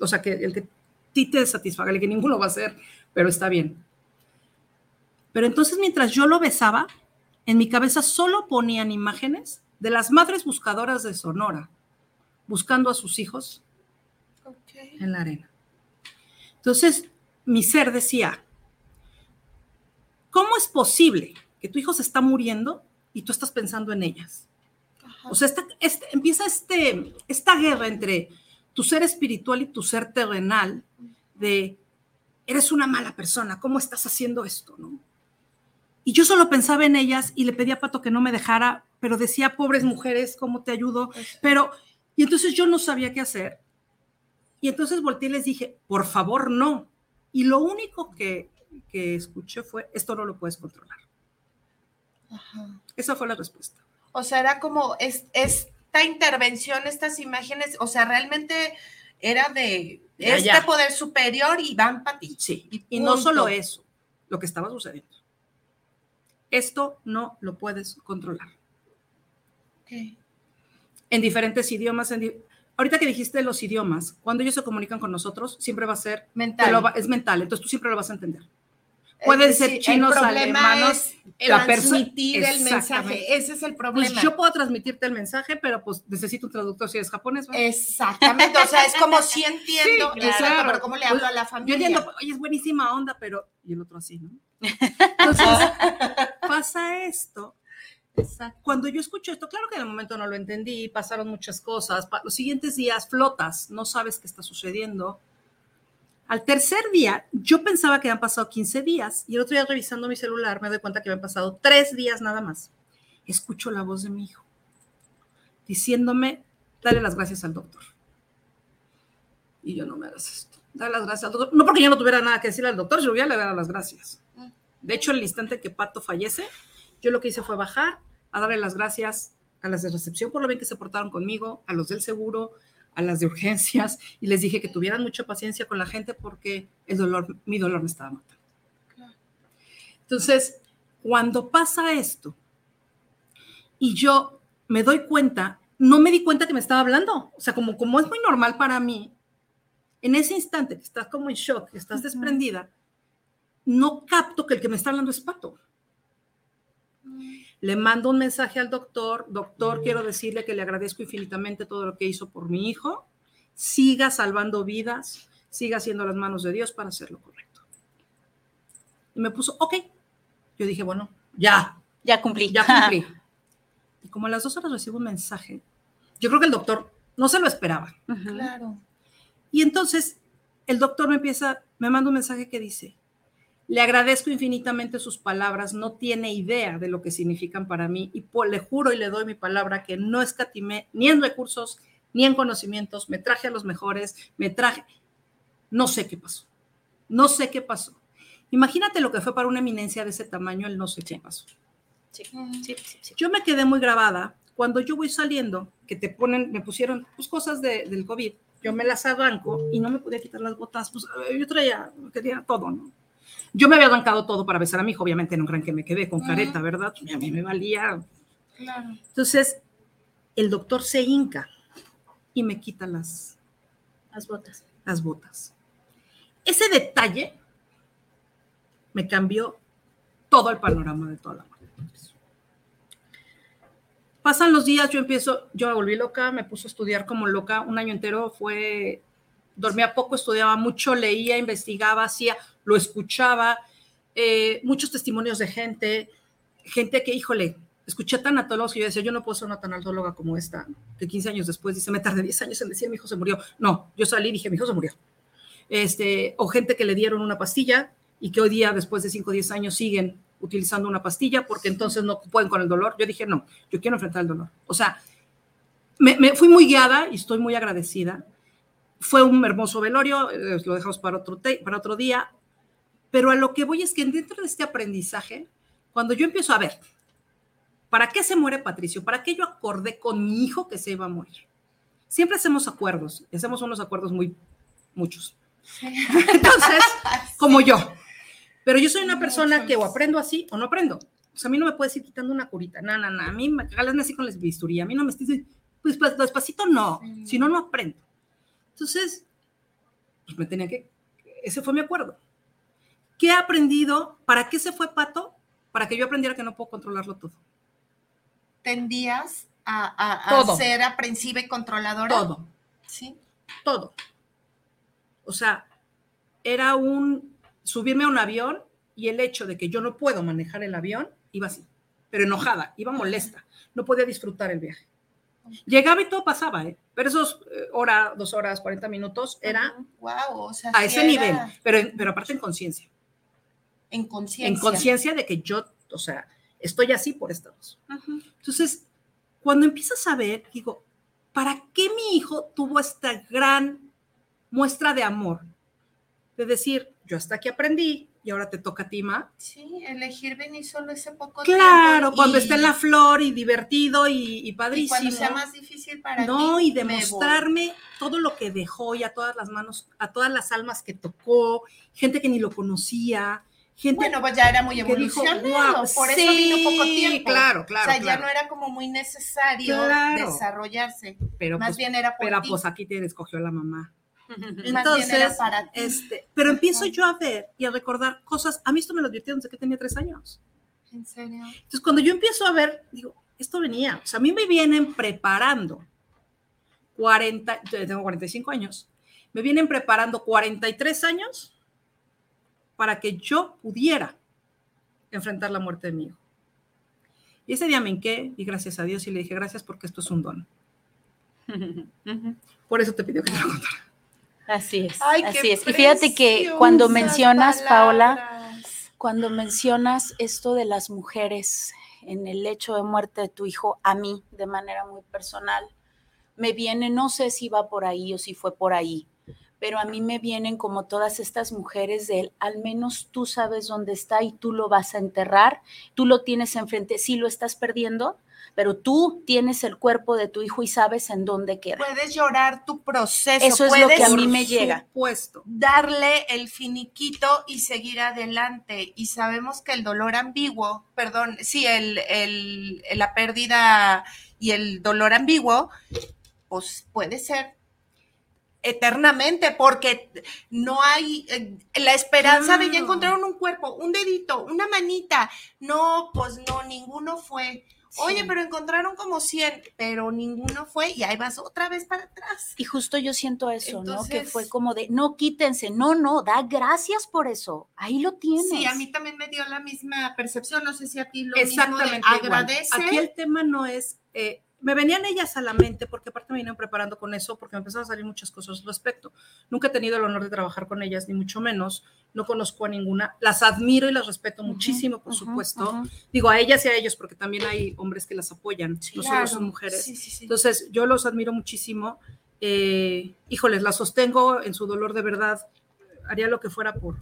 o sea, que el que ti te satisfaga, el que ninguno va a hacer, pero está bien. Pero entonces mientras yo lo besaba, en mi cabeza solo ponían imágenes de las madres buscadoras de Sonora, buscando a sus hijos en la arena. Entonces, mi ser decía, ¿cómo es posible que tu hijo se está muriendo y tú estás pensando en ellas? O sea, este, empieza este, esta guerra entre tu ser espiritual y tu ser terrenal de, eres una mala persona, ¿cómo estás haciendo esto? ¿no? Y yo solo pensaba en ellas y le pedía a Pato que no me dejara, pero decía, pobres mujeres, ¿cómo te ayudo? Pero, y entonces yo no sabía qué hacer. Y entonces volteé y les dije, por favor, no. Y lo único que, que escuché fue, esto no lo puedes controlar. Esa fue la respuesta. O sea, era como es, esta intervención, estas imágenes, o sea, realmente era de este poder superior y van para ti. Sí, y, no solo eso, lo que estaba sucediendo. Esto no lo puedes controlar. En diferentes idiomas, ahorita que dijiste los idiomas, cuando ellos se comunican con nosotros, siempre va a ser mental. es mental, entonces tú siempre lo vas a entender. Pueden ser chinos, alemanes, la transmitir el mensaje. Ese es el pues problema. Pues yo puedo transmitirte el mensaje, pero pues necesito un traductor si eres japonés. Exactamente. O sea, es como si entiendo, exacto, pero ¿cómo le hablo a la familia? Yo entiendo, oye, es buenísima onda, pero. Y el otro así, ¿no? Entonces, pasa esto. Exacto. Cuando yo escucho esto, claro que en el momento no lo entendí, pasaron muchas cosas. Los siguientes días flotas, no sabes qué está sucediendo al tercer día, yo pensaba que habían pasado 15 días y el otro día revisando mi celular me doy cuenta que habían pasado tres días nada más. Escucho la voz de mi hijo diciéndome, dale las gracias al doctor. Y yo no me hagas esto. Dale las gracias al doctor. No porque yo no tuviera nada que decirle al doctor, yo voy a le dar las gracias. De hecho, el instante que Pato fallece, yo lo que hice fue bajar a darle las gracias a las de recepción por lo bien que se portaron conmigo, a los del seguro, a las de urgencias y les dije que tuvieran mucha paciencia con la gente porque el dolor, mi dolor me estaba matando. Entonces, cuando pasa esto y yo me doy cuenta, no me di cuenta que me estaba hablando, o sea, como, como es muy normal para mí, en ese instante que estás como en shock, que estás desprendida, no capto que el que me está hablando es Pato. Le mando un mensaje al doctor, doctor, quiero decirle que le agradezco infinitamente todo lo que hizo por mi hijo, siga salvando vidas, siga haciendo las manos de Dios para hacer lo correcto. Y me puso, ok. Yo dije, bueno, ya. Ya cumplí. Ya cumplí. y como a las dos horas recibo un mensaje, yo creo que el doctor no se lo esperaba. Claro. Y entonces el doctor me empieza, me manda un mensaje que dice, le agradezco infinitamente sus palabras, no tiene idea de lo que significan para mí y le juro y le doy mi palabra que no escatimé ni en recursos ni en conocimientos, me traje a los mejores, me traje, no sé qué pasó, no sé qué pasó. Imagínate lo que fue para una eminencia de ese tamaño el no sé qué pasó. yo me quedé muy grabada cuando yo voy saliendo, que te ponen, me pusieron pues, cosas del COVID, yo me las arranco y no me podía quitar las botas, pues yo traía, quería todo, ¿no? Yo me había arrancado todo para besar a mi hijo, obviamente no crean que me quedé con careta, ¿verdad? A mí me valía. Claro. Entonces, el doctor se hinca y me quita las, las botas. Las botas. Ese detalle me cambió todo el panorama de toda la muerte. Pasan los días, yo empiezo, yo me volví loca, me puse a estudiar como loca, un año entero fue dormía poco, estudiaba mucho, leía, investigaba, hacía, lo escuchaba, eh, muchos testimonios de gente, gente que, híjole, escuché tanatólogos que yo decía, yo no puedo ser una tanatóloga como esta, que 15 años después dice, me tardé 10 años en decir, mi hijo se murió. No, yo salí y dije, mi hijo se murió. Este, o gente que le dieron una pastilla y que hoy día, después de 5 o 10 años, siguen utilizando una pastilla porque entonces no pueden con el dolor. Yo dije, no, yo quiero enfrentar el dolor. O sea, me, me fui muy guiada y estoy muy agradecida. Fue un hermoso velorio, eh, lo dejamos para otro, para otro día, pero a lo que voy es que dentro de este aprendizaje, cuando yo empiezo a ver, ¿Para qué se muere Patricio? ¿Para qué yo acordé con mi hijo que se iba a morir? Siempre hacemos acuerdos, hacemos unos acuerdos muy, muchos. Entonces, como yo. Pero yo soy una persona que o aprendo así o no aprendo. O sea, a mí no me puedes ir quitando una curita, no, no, no. A mí me así con la bisturí, a mí no me estés, pues, pues despacito no, si no, no aprendo. Entonces, pues me tenía que, ese fue mi acuerdo. ¿Qué he aprendido? ¿Para qué se fue Pato? Para que yo aprendiera que no puedo controlarlo todo tendías a, ser aprensiva y controladora? Todo. Sí. Todo. O sea, era un subirme a un avión y el hecho de que yo no puedo manejar el avión, iba así, pero enojada, iba molesta, no podía disfrutar el viaje. Llegaba y todo pasaba, ¿eh? pero esos eh, hora, dos horas, 40 minutos era wow, a ese nivel, pero, pero aparte en conciencia. En conciencia. En conciencia de que yo, o sea, estoy así por estados. Entonces, cuando empiezas a ver, digo, ¿para qué mi hijo tuvo esta gran muestra de amor? De decir, yo hasta aquí aprendí y ahora te toca a ti, Ma. Sí, elegir venir solo ese poco tiempo. Claro, cuando esté en la flor y divertido y, padrísimo. Y cuando sea más difícil para No, y demostrarme todo lo que dejó y a todas las manos, a todas las almas que tocó, gente que ni lo conocía, bueno, pues ya era muy evolucionado, por eso vino poco tiempo. Claro, claro. O sea, ya no era como muy necesario desarrollarse. Pero Más pues, bien era por Pero pues aquí te escogió la mamá. Entonces, para este, pero empiezo yo a ver y a recordar cosas. A mí esto me lo advirtieron desde que tenía tres años. ¿En serio? Entonces, cuando yo empiezo a ver, digo, esto venía. O sea, a mí me vienen preparando 40, tengo 45 años, me vienen preparando 43 años para que yo pudiera enfrentar la muerte de mi hijo. Y ese día me hinqué y gracias a Dios y le dije gracias porque esto es un don. Por eso te pidió que te lo contara. Así es, así es. Y fíjate que cuando mencionas, Paola, cuando mencionas esto de las mujeres en el hecho de muerte de tu hijo, a mí de manera muy personal, me viene, no sé si va por ahí o si fue por ahí, pero a mí me vienen como todas estas mujeres de él, al menos tú sabes dónde está y tú lo vas a enterrar, tú lo tienes enfrente, sí lo estás perdiendo, pero tú tienes el cuerpo de tu hijo y sabes en dónde queda. Puedes llorar tu proceso. Eso es lo que a mí me llega. Puesto. Darle el finiquito y seguir adelante. Y sabemos que el dolor ambiguo, perdón, sí, el, el, la pérdida y el dolor ambiguo, pues puede ser eternamente, porque no hay eh, la esperanza de ya encontraron un cuerpo, un dedito, una manita. No, pues no, ninguno fue. Oye, pero encontraron como 100, pero ninguno fue y ahí vas otra vez para atrás. Y justo yo siento eso, ¿no? Que fue como de, no quítense, no, no, da gracias por eso, ahí lo tienes. Sí, a mí también me dio la misma percepción, no sé si a ti lo Exactamente mismo agradece. Aquí el tema no es eh, me venían ellas a la mente, porque aparte me vinieron preparando con eso, porque me empezaron a salir muchas cosas al respecto. Nunca he tenido el honor de trabajar con ellas, ni mucho menos. No conozco a ninguna. Las admiro y las respeto muchísimo, por supuesto. Digo a ellas y a ellos, porque también hay hombres que las apoyan, no solo son mujeres. Entonces, yo los admiro muchísimo. Eh, híjoles, las sostengo en su dolor de verdad. Haría lo que fuera por,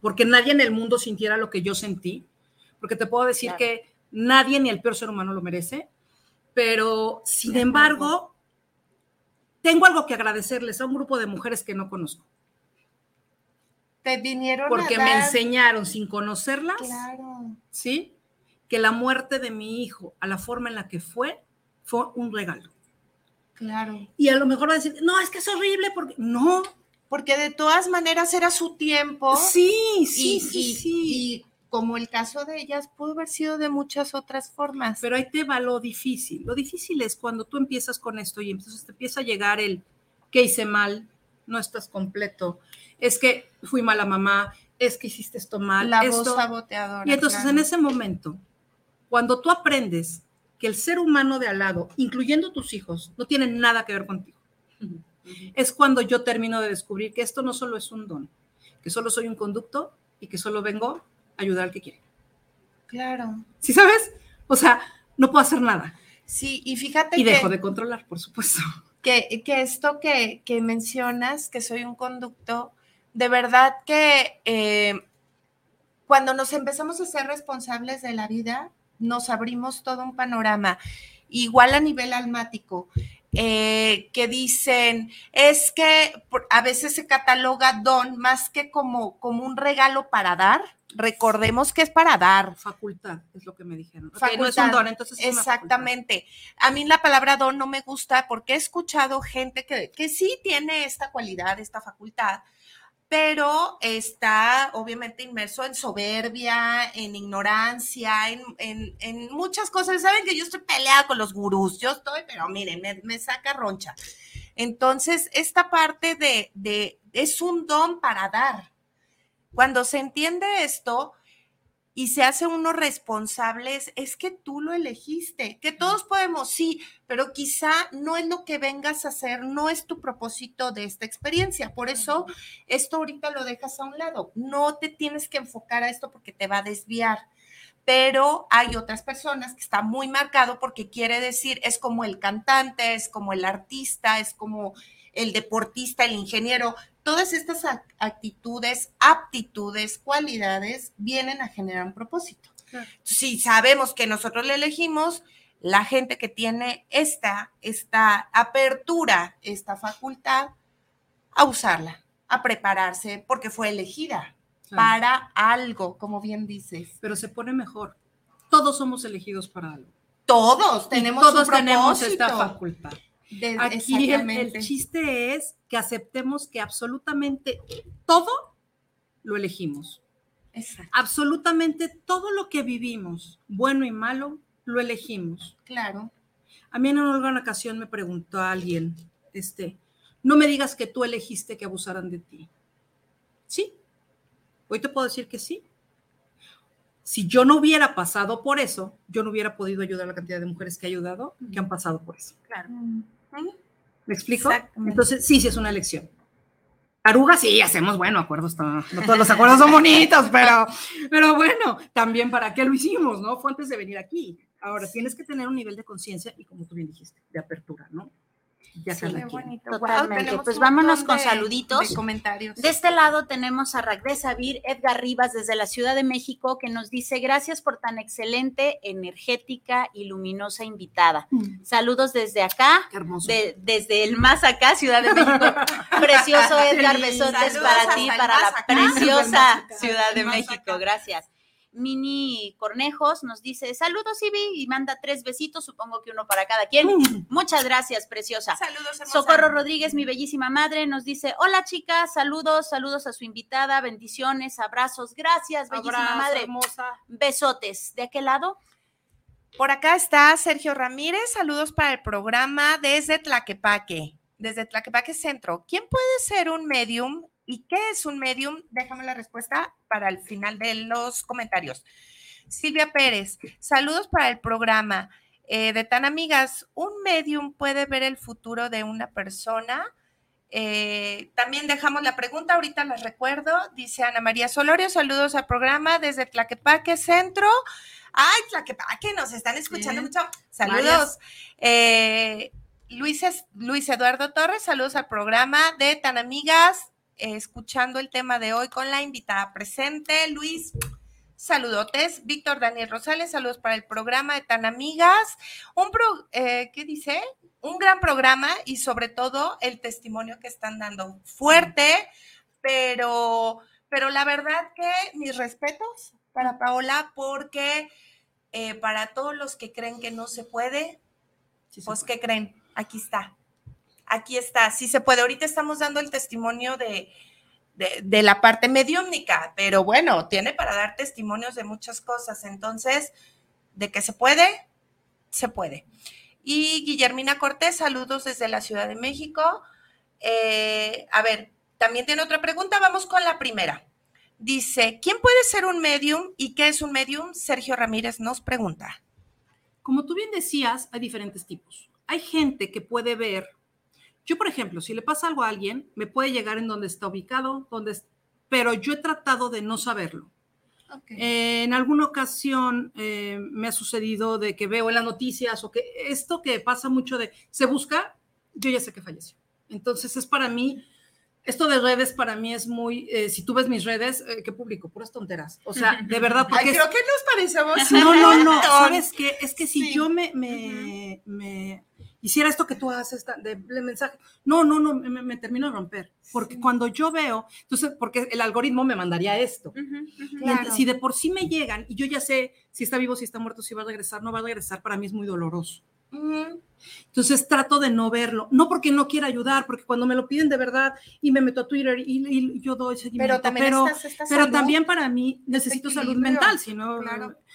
porque nadie en el mundo sintiera lo que yo sentí. Porque te puedo decir que nadie, ni el peor ser humano, lo merece pero sin embargo, tengo algo que agradecerles a un grupo de mujeres que no conozco. Te vinieron Porque me enseñaron sin conocerlas, claro. ¿sí? Que la muerte de mi hijo, a la forma en la que fue, fue un regalo. Claro. Y a lo mejor va a decir, no, es que es horrible, porque no. Porque de todas maneras era su tiempo. Sí, sí, sí, sí como el caso de ellas, pudo haber sido de muchas otras formas. Pero ahí te va lo difícil. Lo difícil es cuando tú empiezas con esto y entonces te empieza a llegar el que hice mal, no estás completo, es que fui mala mamá, es que hiciste esto mal. La esto. voz saboteadora. Y entonces en ese momento Cuando tú aprendes que el ser humano de al lado, incluyendo tus hijos, no tiene nada que ver contigo, es cuando yo termino de descubrir que esto no solo es un don, que solo soy un conducto y que solo vengo ayudar al que quiere. Claro. ¿Sí sabes? O sea, no puedo hacer nada. Sí, y fíjate Y que, dejo de controlar, por supuesto. que, que esto que, que mencionas, que soy un conducto, de verdad que eh, cuando nos empezamos a ser responsables de la vida, nos abrimos todo un panorama, igual a nivel almático. Eh, que dicen, es que a veces se cataloga don más que como, como un regalo para dar. Recordemos que es para dar, Facultad es lo que me dijeron. No es un don, entonces es una facultad. Exactamente. A mí la palabra don no me gusta porque he escuchado gente que, que sí tiene esta cualidad, esta facultad, pero está obviamente inmerso en soberbia, en ignorancia, en, en- en muchas cosas. Saben que yo estoy peleada con los gurús, yo estoy, pero miren, me, me saca roncha. Entonces, esta parte de, de, es un don para dar. Cuando se entiende esto, y se hace uno responsables, es que tú lo elegiste, que todos podemos, sí, pero quizá no es lo que vengas a hacer, no es tu propósito de esta experiencia. Por eso, esto ahorita lo dejas a un lado. No te tienes que enfocar a esto porque te va a desviar. Pero hay otras personas que está muy marcado porque quiere decir, es como el cantante, es como el artista, es como el deportista, el ingeniero, todas estas ac- actitudes, aptitudes, cualidades vienen a generar un propósito. Claro. Si sabemos que nosotros le elegimos, la gente que tiene esta, esta apertura, esta facultad, a usarla, a prepararse, porque fue elegida Claro. para algo, como bien dices. Pero se pone mejor. Todos somos elegidos para algo. Todos Y tenemos todos un tenemos propósito. esta facultad. De- Aquí el, el chiste es que aceptemos que absolutamente todo lo elegimos. Exacto, Absolutamente todo lo que vivimos, bueno y malo, lo elegimos. claro. A mí en alguna ocasión me preguntó alguien, este, no me digas que tú elegiste que abusaran de ti. Sí, hoy te puedo decir que sí. Si yo no hubiera pasado por eso, yo no hubiera podido ayudar a la cantidad de mujeres que he ayudado que han pasado por eso. Claro. ¿Me explico? Entonces, sí, sí es una elección. Aruga, sí, hacemos, bueno, acuerdos, no, no todos los acuerdos son bonitos, pero, pero bueno, también para qué lo hicimos, ¿no? Fue antes de venir aquí. Ahora, tienes que tener un nivel de conciencia y como tú bien dijiste, de apertura, ¿no? Ya Sí, qué bonito. Totalmente. Pues vámonos con de- saluditos. de comentarios. De este lado tenemos a Ragde Sabir, Edgar Rivas desde la Ciudad de México, que nos dice gracias por tan excelente, energética y luminosa invitada. Saludos desde acá, Qué hermoso. de- desde el más acá, Ciudad de México. Precioso Edgar, besotes para ti, para la acá. preciosa Ciudad de México. acá. Gracias. Mini Cornejos nos dice saludos, Ibi, y manda tres besitos, supongo que uno para cada quien. Mm. Muchas gracias, preciosa. Saludos, hermosa. Socorro Rodríguez, mi bellísima madre, nos dice, hola chicas, saludos, saludos a su invitada, bendiciones, abrazos, gracias, bellísima Abrazo, madre, hermosa. besotes. ¿De aquel lado? Por acá está Sergio Ramírez. Saludos para el programa desde Tlaquepaque, desde Tlaquepaque Centro. ¿Quién puede ser un medium y qué es un medium? Déjame la respuesta para el final de los comentarios. Silvia Pérez, saludos para el programa. Eh, de tan amigas, ¿un medium puede ver el futuro de una persona? Eh, también dejamos la pregunta, ahorita les recuerdo, dice Ana María Solorio, saludos al programa desde Tlaquepaque Centro. Ay, Tlaquepaque, nos están escuchando Bien. mucho. Saludos. Eh, Luis, Luis Eduardo Torres, saludos al programa de Tan Amigas, escuchando el tema de hoy con la invitada presente. Luis, saludotes. Víctor Daniel Rosales, saludos para el programa de Tan Amigas. Un pro, eh, ¿qué dice? Un gran programa y sobre todo el testimonio que están dando. Fuerte, pero, pero la verdad que mis respetos para Paola porque eh, para todos los que creen que no se puede, Sí, pues ¿qué creen? Aquí está. Aquí está, sí se puede. Ahorita estamos dando el testimonio de, de, la parte mediúmnica, pero bueno, tiene para dar testimonios de muchas cosas. Entonces, de que se puede, se puede. Y Guillermina Cortés, saludos desde la Ciudad de México. Eh, a ver, también tiene otra pregunta, vamos con la primera. Dice, ¿quién puede ser un medium y qué es un medium? Sergio Ramírez nos pregunta. Como tú bien decías, hay diferentes tipos. Hay gente que puede ver, yo por ejemplo, si le pasa algo a alguien, me puede llegar en donde está ubicado, donde, pero yo he tratado de no saberlo. Eh, en alguna ocasión eh, me ha sucedido de que veo en las noticias o que esto que pasa mucho de se busca, yo ya sé que falleció. Entonces es para mí esto de redes para mí es muy, eh, si tú ves mis redes, eh, ¿qué publico? Puras tonteras. O sea, de verdad, porque... creo que nos parecemos. No, no, no, ¿sabes qué? Es que si yo me, me, hiciera esto que tú haces de, mensaje, no, no, no, me, termino de romper. Porque cuando yo veo, entonces, porque el algoritmo me mandaría esto. si de por sí me llegan y yo ya sé si está vivo, si está muerto, si va a regresar, no va a regresar, para mí es muy doloroso. Entonces trato de no verlo, no porque no quiera ayudar, porque cuando me lo piden de verdad y me meto a Twitter y, yo doy seguimiento, pero también, pero, también para mí necesito salud mental, si no,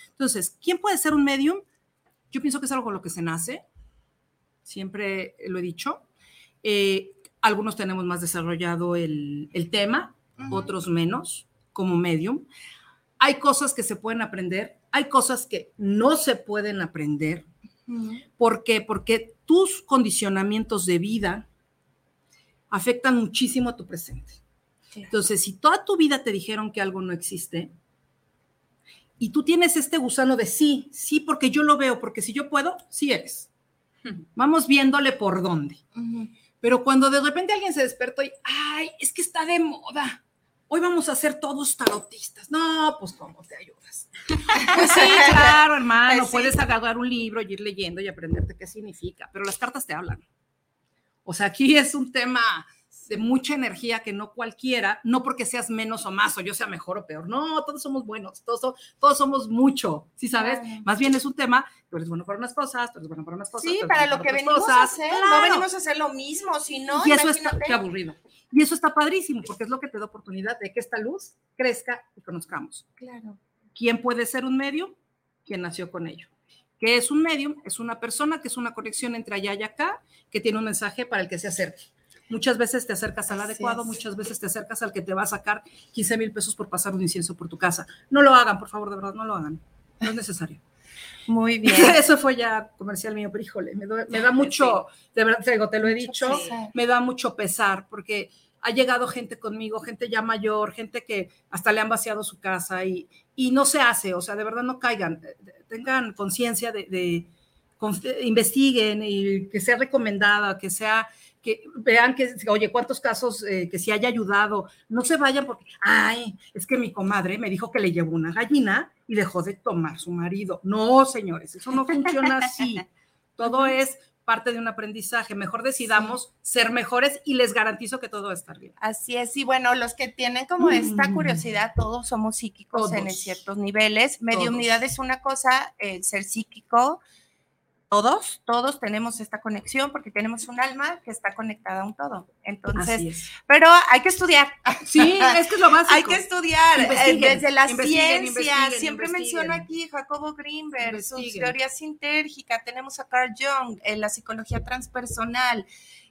entonces, ¿quién puede ser un medium? Yo pienso que es algo con lo que se nace, siempre lo he dicho. Eh, algunos tenemos más desarrollado el, tema, otros menos, como medium. Hay cosas que se pueden aprender, hay cosas que no se pueden aprender ¿Por qué? Porque tus condicionamientos de vida afectan muchísimo a tu presente. Entonces, si toda tu vida te dijeron que algo no existe y tú tienes este gusano de sí, sí, porque yo lo veo, porque si yo puedo, sí eres. Vamos viéndole por dónde. Pero cuando de repente alguien se despertó y, ay, es que está de moda, hoy vamos a ser todos tarotistas. No, pues, ¿cómo te ayudas? Pues sí, claro, hermano, pues puedes agarrar un libro y ir leyendo y aprenderte qué significa, pero las cartas te hablan. O sea, aquí es un tema de mucha energía que no cualquiera, no porque seas menos o más o yo sea mejor o peor, no, todos somos buenos, todos, todos somos mucho, ¿sí sabes? Más bien es un tema, tú eres bueno para unas cosas, tú eres bueno para unas cosas. Sí, para lo que venimos a hacer, no venimos a hacer lo mismo, sino Y eso está, qué aburrido. Y eso está padrísimo, porque es lo que te da oportunidad de que esta luz crezca y conozcamos. Claro. ¿Quién puede ser un medium? Quien nació con ello. ¿Qué es un medium? Es una persona que es una conexión entre allá y acá, que tiene un mensaje para el que se acerque. Muchas veces te acercas al adecuado, muchas veces te acercas al que te va a sacar 15 mil pesos por pasar un incienso por tu casa. No lo hagan, por favor, de verdad, no lo hagan. No es necesario. Muy bien. Eso fue ya comercial mío, pero híjole, me, da mucho, de verdad, te lo he dicho, me da mucho pesar porque ha llegado gente conmigo, gente ya mayor, gente que hasta le han vaciado su casa y, y no se hace, o sea, de verdad no caigan, tengan conciencia de, de, investiguen y que sea recomendada, que sea que vean que, oye, cuántos casos eh, que si haya ayudado, no se vayan porque, ay, es que mi comadre me dijo que le llevó una gallina y dejó de tomar su marido. No, señores, eso no funciona así. Todo es parte de un aprendizaje. Mejor decidamos ser mejores y les garantizo que todo va a estar bien. Así es. Y bueno, los que tienen como esta mm. curiosidad, todos somos psíquicos en ciertos niveles. Mediunidad es una cosa, el ser psíquico todos, todos tenemos esta conexión porque tenemos un alma que está conectada a un todo. Entonces, pero hay que estudiar. Sí, es que es lo básico. hay que estudiar eh, desde la ciencia. Siempre menciono aquí Jacobo Greenberg, su teoría sintérgica. Tenemos a Carl Jung en la psicología transpersonal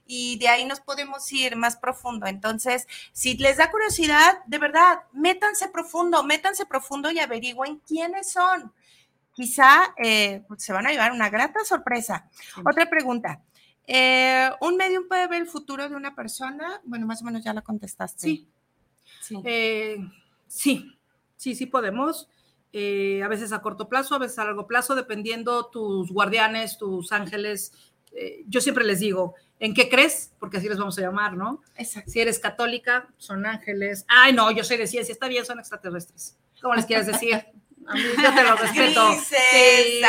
y de ahí nos podemos ir más profundo. Entonces, si les da curiosidad, de verdad, métanse profundo, métanse profundo y averigüen quiénes son quizá eh, pues, se van a llevar una grata sorpresa. Otra pregunta. Eh, ¿Un medium puede ver el futuro de una persona? Bueno, más o menos ya la contestaste. Sí. Sí, eh, sí, sí, podemos. a veces a corto plazo, a veces a largo plazo, dependiendo tus guardianes, tus ángeles. yo siempre les digo, ¿en qué crees? Porque así les vamos a llamar, ¿no? Exacto. Si eres católica, son ángeles. Ay, no, yo soy de ciencia, está bien, son extraterrestres. ¿Cómo les quieres decir? A mí yo te lo respeto. sí,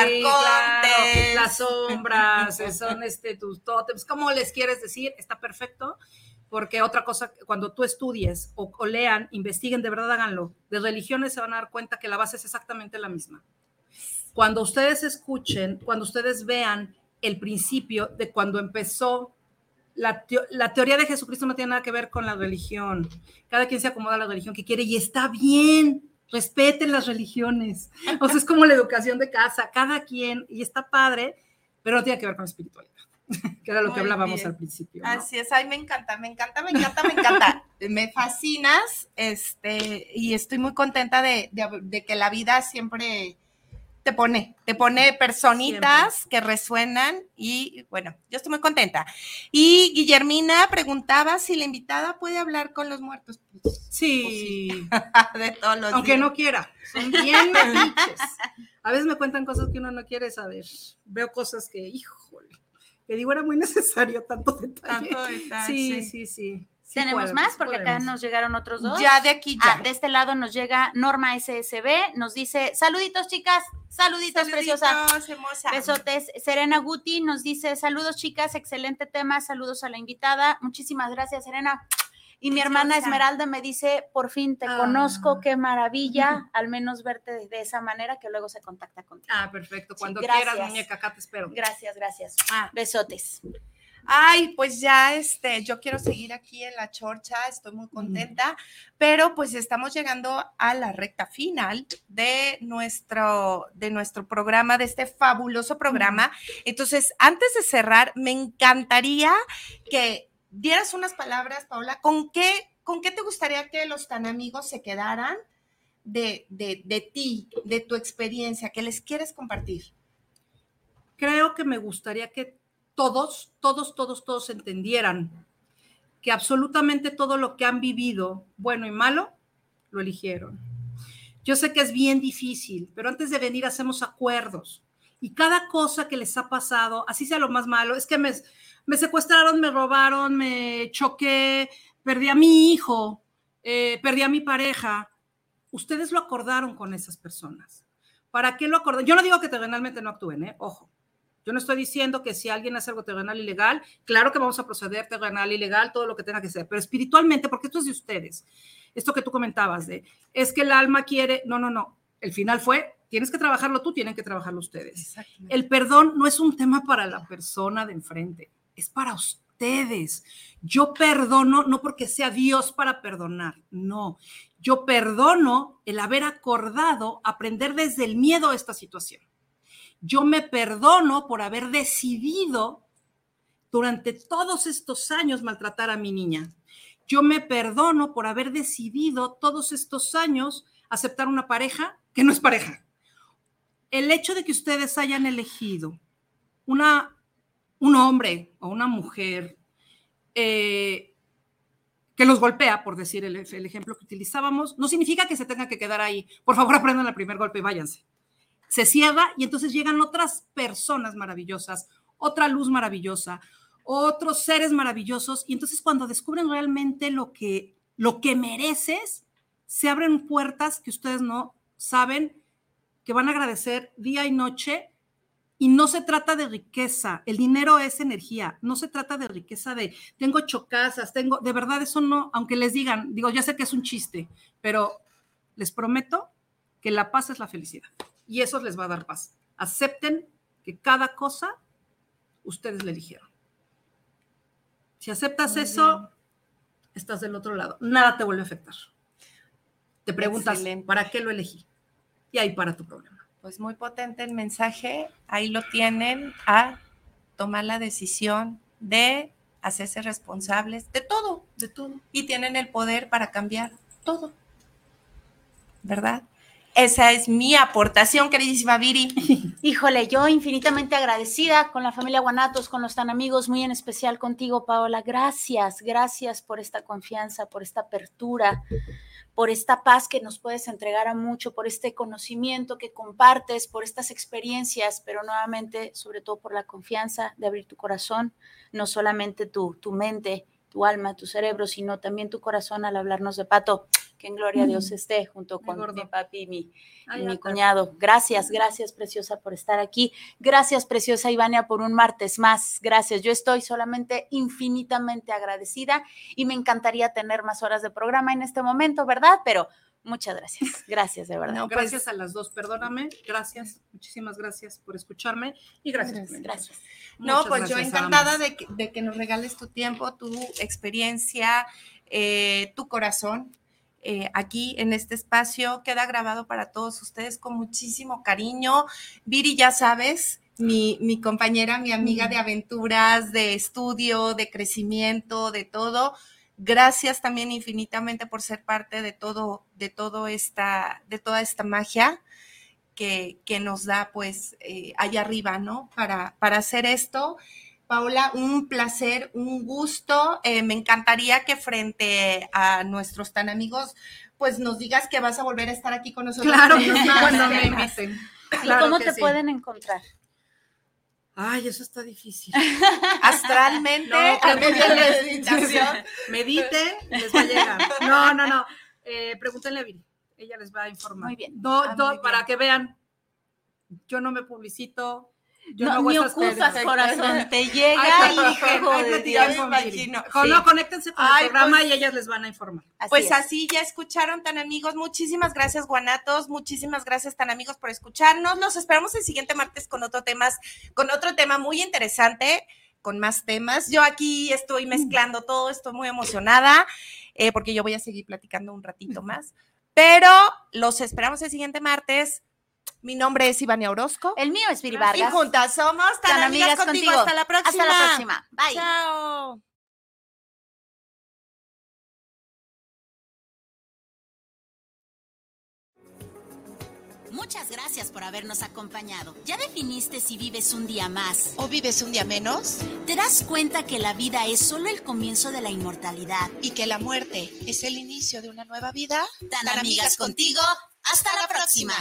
las sombras, son este, tus tótems, ¿cómo les quieres decir? Está perfecto, porque otra cosa, cuando tú estudies o, lean, investiguen, de verdad háganlo. De religiones se van a dar cuenta que la base es exactamente la misma. Cuando ustedes escuchen, cuando ustedes vean el principio de cuando empezó la, la, teoría de Jesucristo no tiene nada que ver con la religión. Cada quien se acomoda a la religión que quiere y está bien respeten las religiones. O sea, es como la educación de casa, cada quien, y está padre, pero no tiene que ver con la espiritualidad. que era lo Muy que hablábamos bien. al principio. ¿no? Así es, ay, me encanta, me encanta, me encanta, me encanta. me fascinas, este, y estoy muy contenta de, de- de que la vida siempre te pone, te pone personitas que resuenan y bueno, yo estoy muy contenta. Y Guillermina preguntaba si la invitada puede hablar con los muertos. Pues, Sí, de todos los aunque días. no quiera. Son bien metiches. A veces me cuentan cosas que uno no quiere saber. Veo cosas que, híjole, que digo, era muy necesario tanto detalle. Tanto detalle. Sí, sí, sí. Sí Tenemos podemos, más porque acá nos llegaron otros dos. Ya de aquí ya. Ah, de este lado nos llega Norma SSB, nos dice, saluditos chicas, saluditos, preciosa. Saluditos, hermosa. Besotes. Serena Guti nos dice, saludos chicas, excelente tema, saludos a la invitada. Muchísimas gracias, Serena. Y mi hermana. Esmeralda me dice, por fin te Ah. conozco, qué maravilla, al menos verte de, de esa manera que luego se contacta contigo. Ah, perfecto. Cuando quieras, muñeca, acá te espero. Gracias, gracias. Ah. Besotes. Ay, pues ya este, yo quiero seguir aquí en la chorcha, estoy muy contenta, pero pues estamos llegando a la recta final de nuestro, de nuestro programa, de este fabuloso programa. Entonces, antes de cerrar, me encantaría que dieras unas palabras, Paula, ¿con qué, con qué te gustaría que los tan amigos se quedaran de, de, de ti, de tu experiencia, que les quieres compartir? creo que me gustaría que todos, todos, todos, todos entendieran que absolutamente todo lo que han vivido, bueno y malo, lo eligieron. Yo sé que es bien difícil, pero antes de venir hacemos acuerdos. Y cada cosa que les ha pasado, así sea lo más malo, es que me, secuestraron, me robaron, me choqué, perdí a mi hijo, eh, perdí a mi pareja. Ustedes lo acordaron con esas personas. ¿Para qué lo acordaron? Yo no digo que terrenalmente no actúen, ¿eh? ojo. Yo no estoy diciendo que si alguien hace algo terrenal ilegal, claro que vamos a proceder terrenal ilegal, todo lo que tenga que ser, pero espiritualmente, porque esto es de ustedes. Esto que tú comentabas de, es que el alma quiere, no, no, no. El final fue, tienes que trabajarlo tú, tienen que trabajarlo ustedes. El perdón no es un tema para la persona de enfrente, es para ustedes. Yo perdono no porque sea Dios para perdonar, no. Yo perdono el haber acordado aprender desde el miedo a esta situación. Yo me perdono por haber decidido durante todos estos años maltratar a mi niña. Yo me perdono por haber decidido todos estos años aceptar una pareja que no es pareja. El hecho de que ustedes hayan elegido una, un hombre o una mujer eh, que los golpea, por decir el, el ejemplo que utilizábamos, no significa que se tengan que quedar ahí. Por favor, aprendan el primer golpe y váyanse se cierra y entonces llegan otras personas maravillosas, otra luz maravillosa, otros seres maravillosos. Y entonces cuando descubren realmente lo que lo que mereces, se abren puertas que ustedes no saben que van a agradecer día y noche. Y no se trata de riqueza, el dinero es energía, no se trata de riqueza de tengo chocasas, tengo, de verdad eso no, aunque les digan, digo, ya sé que es un chiste, pero les prometo que la paz es la felicidad y eso les va a dar paz. Acepten que cada cosa ustedes le eligieron. Si aceptas Muy eso, bien. estás del otro lado. Nada te vuelve a afectar. Te preguntas, Excelente. ¿para qué lo elegí? Y ahí para tu problema. Pues muy potente el mensaje. Ahí lo tienen a tomar la decisión de hacerse responsables de todo, de todo. Y tienen el poder para cambiar todo. ¿Verdad? Esa es mi aportación, queridísima Viri. Híjole, yo infinitamente agradecida con la familia Guanatos, con los tan amigos, muy en especial contigo, Paola. Gracias, gracias por esta confianza, por esta apertura, por esta paz que nos puedes entregar a mucho, por este conocimiento que compartes, por estas experiencias, pero nuevamente, sobre todo por la confianza de abrir tu corazón, no solamente tu, tu mente, tu alma, tu cerebro, sino también tu corazón al hablarnos de Pato. Que en gloria a Dios esté junto con mi papi y mi, Ay, y mi cuñado. Gracias, gracias, preciosa, por estar aquí. Gracias, preciosa Ivania, por un martes más. Gracias. Yo estoy solamente infinitamente agradecida y me encantaría tener más horas de programa en este momento, ¿verdad? Pero muchas gracias. Gracias, de verdad. No, pues- gracias a las dos, perdóname, gracias, muchísimas gracias por escucharme y gracias. por Gracias. No, Muchas pues yo gracias encantada de que, de que nos regales tu tiempo, tu experiencia, eh, tu corazón. Eh, aquí en este espacio queda grabado para todos ustedes con muchísimo cariño. Viri, ya sabes mi, mi compañera, mi amiga de aventuras, de estudio, de crecimiento, de todo. Gracias también infinitamente por ser parte de todo, de todo esta, de toda esta magia que, que nos da pues eh, allá arriba, ¿no? Para, para hacer esto. Paola, un placer, un gusto. Eh, me encantaría que frente a nuestros tan amigos, pues nos digas que vas a volver a estar aquí con nosotros. Claro, que sí, cuando me inviten. ¿Y Claro cómo te sí. pueden encontrar? Ay, eso está difícil. Astralmente, No, a meditación. Medite, les va a llegar. No, no, no. Eh, pregúntenle a Viri. Ella les va a informar. Muy bien. Do- Ah, do- muy bien. Para que vean, yo no me publicito. Yo No, no, ni corazón, te llega Ay, y hijo de Dios. imagino, sí. no, conéctense con Ay, el programa pues- y ellas les van a informar. Así Pues es. así ya escucharon tan amigos. Muchísimas gracias, Guanatos. Muchísimas gracias, tan amigos, por escucharnos. Los esperamos el siguiente martes con otro temas, con otro tema muy interesante, con más temas. Yo aquí estoy mezclando todo, estoy muy emocionada, eh, porque yo voy a seguir platicando un ratito más. Pero los esperamos el siguiente martes. Mi nombre es Ivania Orozco. El mío es Viri Y juntas somos tan, Tan amigas, contigo. Hasta la próxima. Hasta la próxima. Bye. Chao. Muchas gracias por habernos acompañado. ¿Ya definiste si vives un día más? ¿O vives un día menos? ¿Te das cuenta que la vida es solo el comienzo de la inmortalidad? ¿Y que la muerte es el inicio de una nueva vida? Tan, amigas contigo. Hasta la próxima.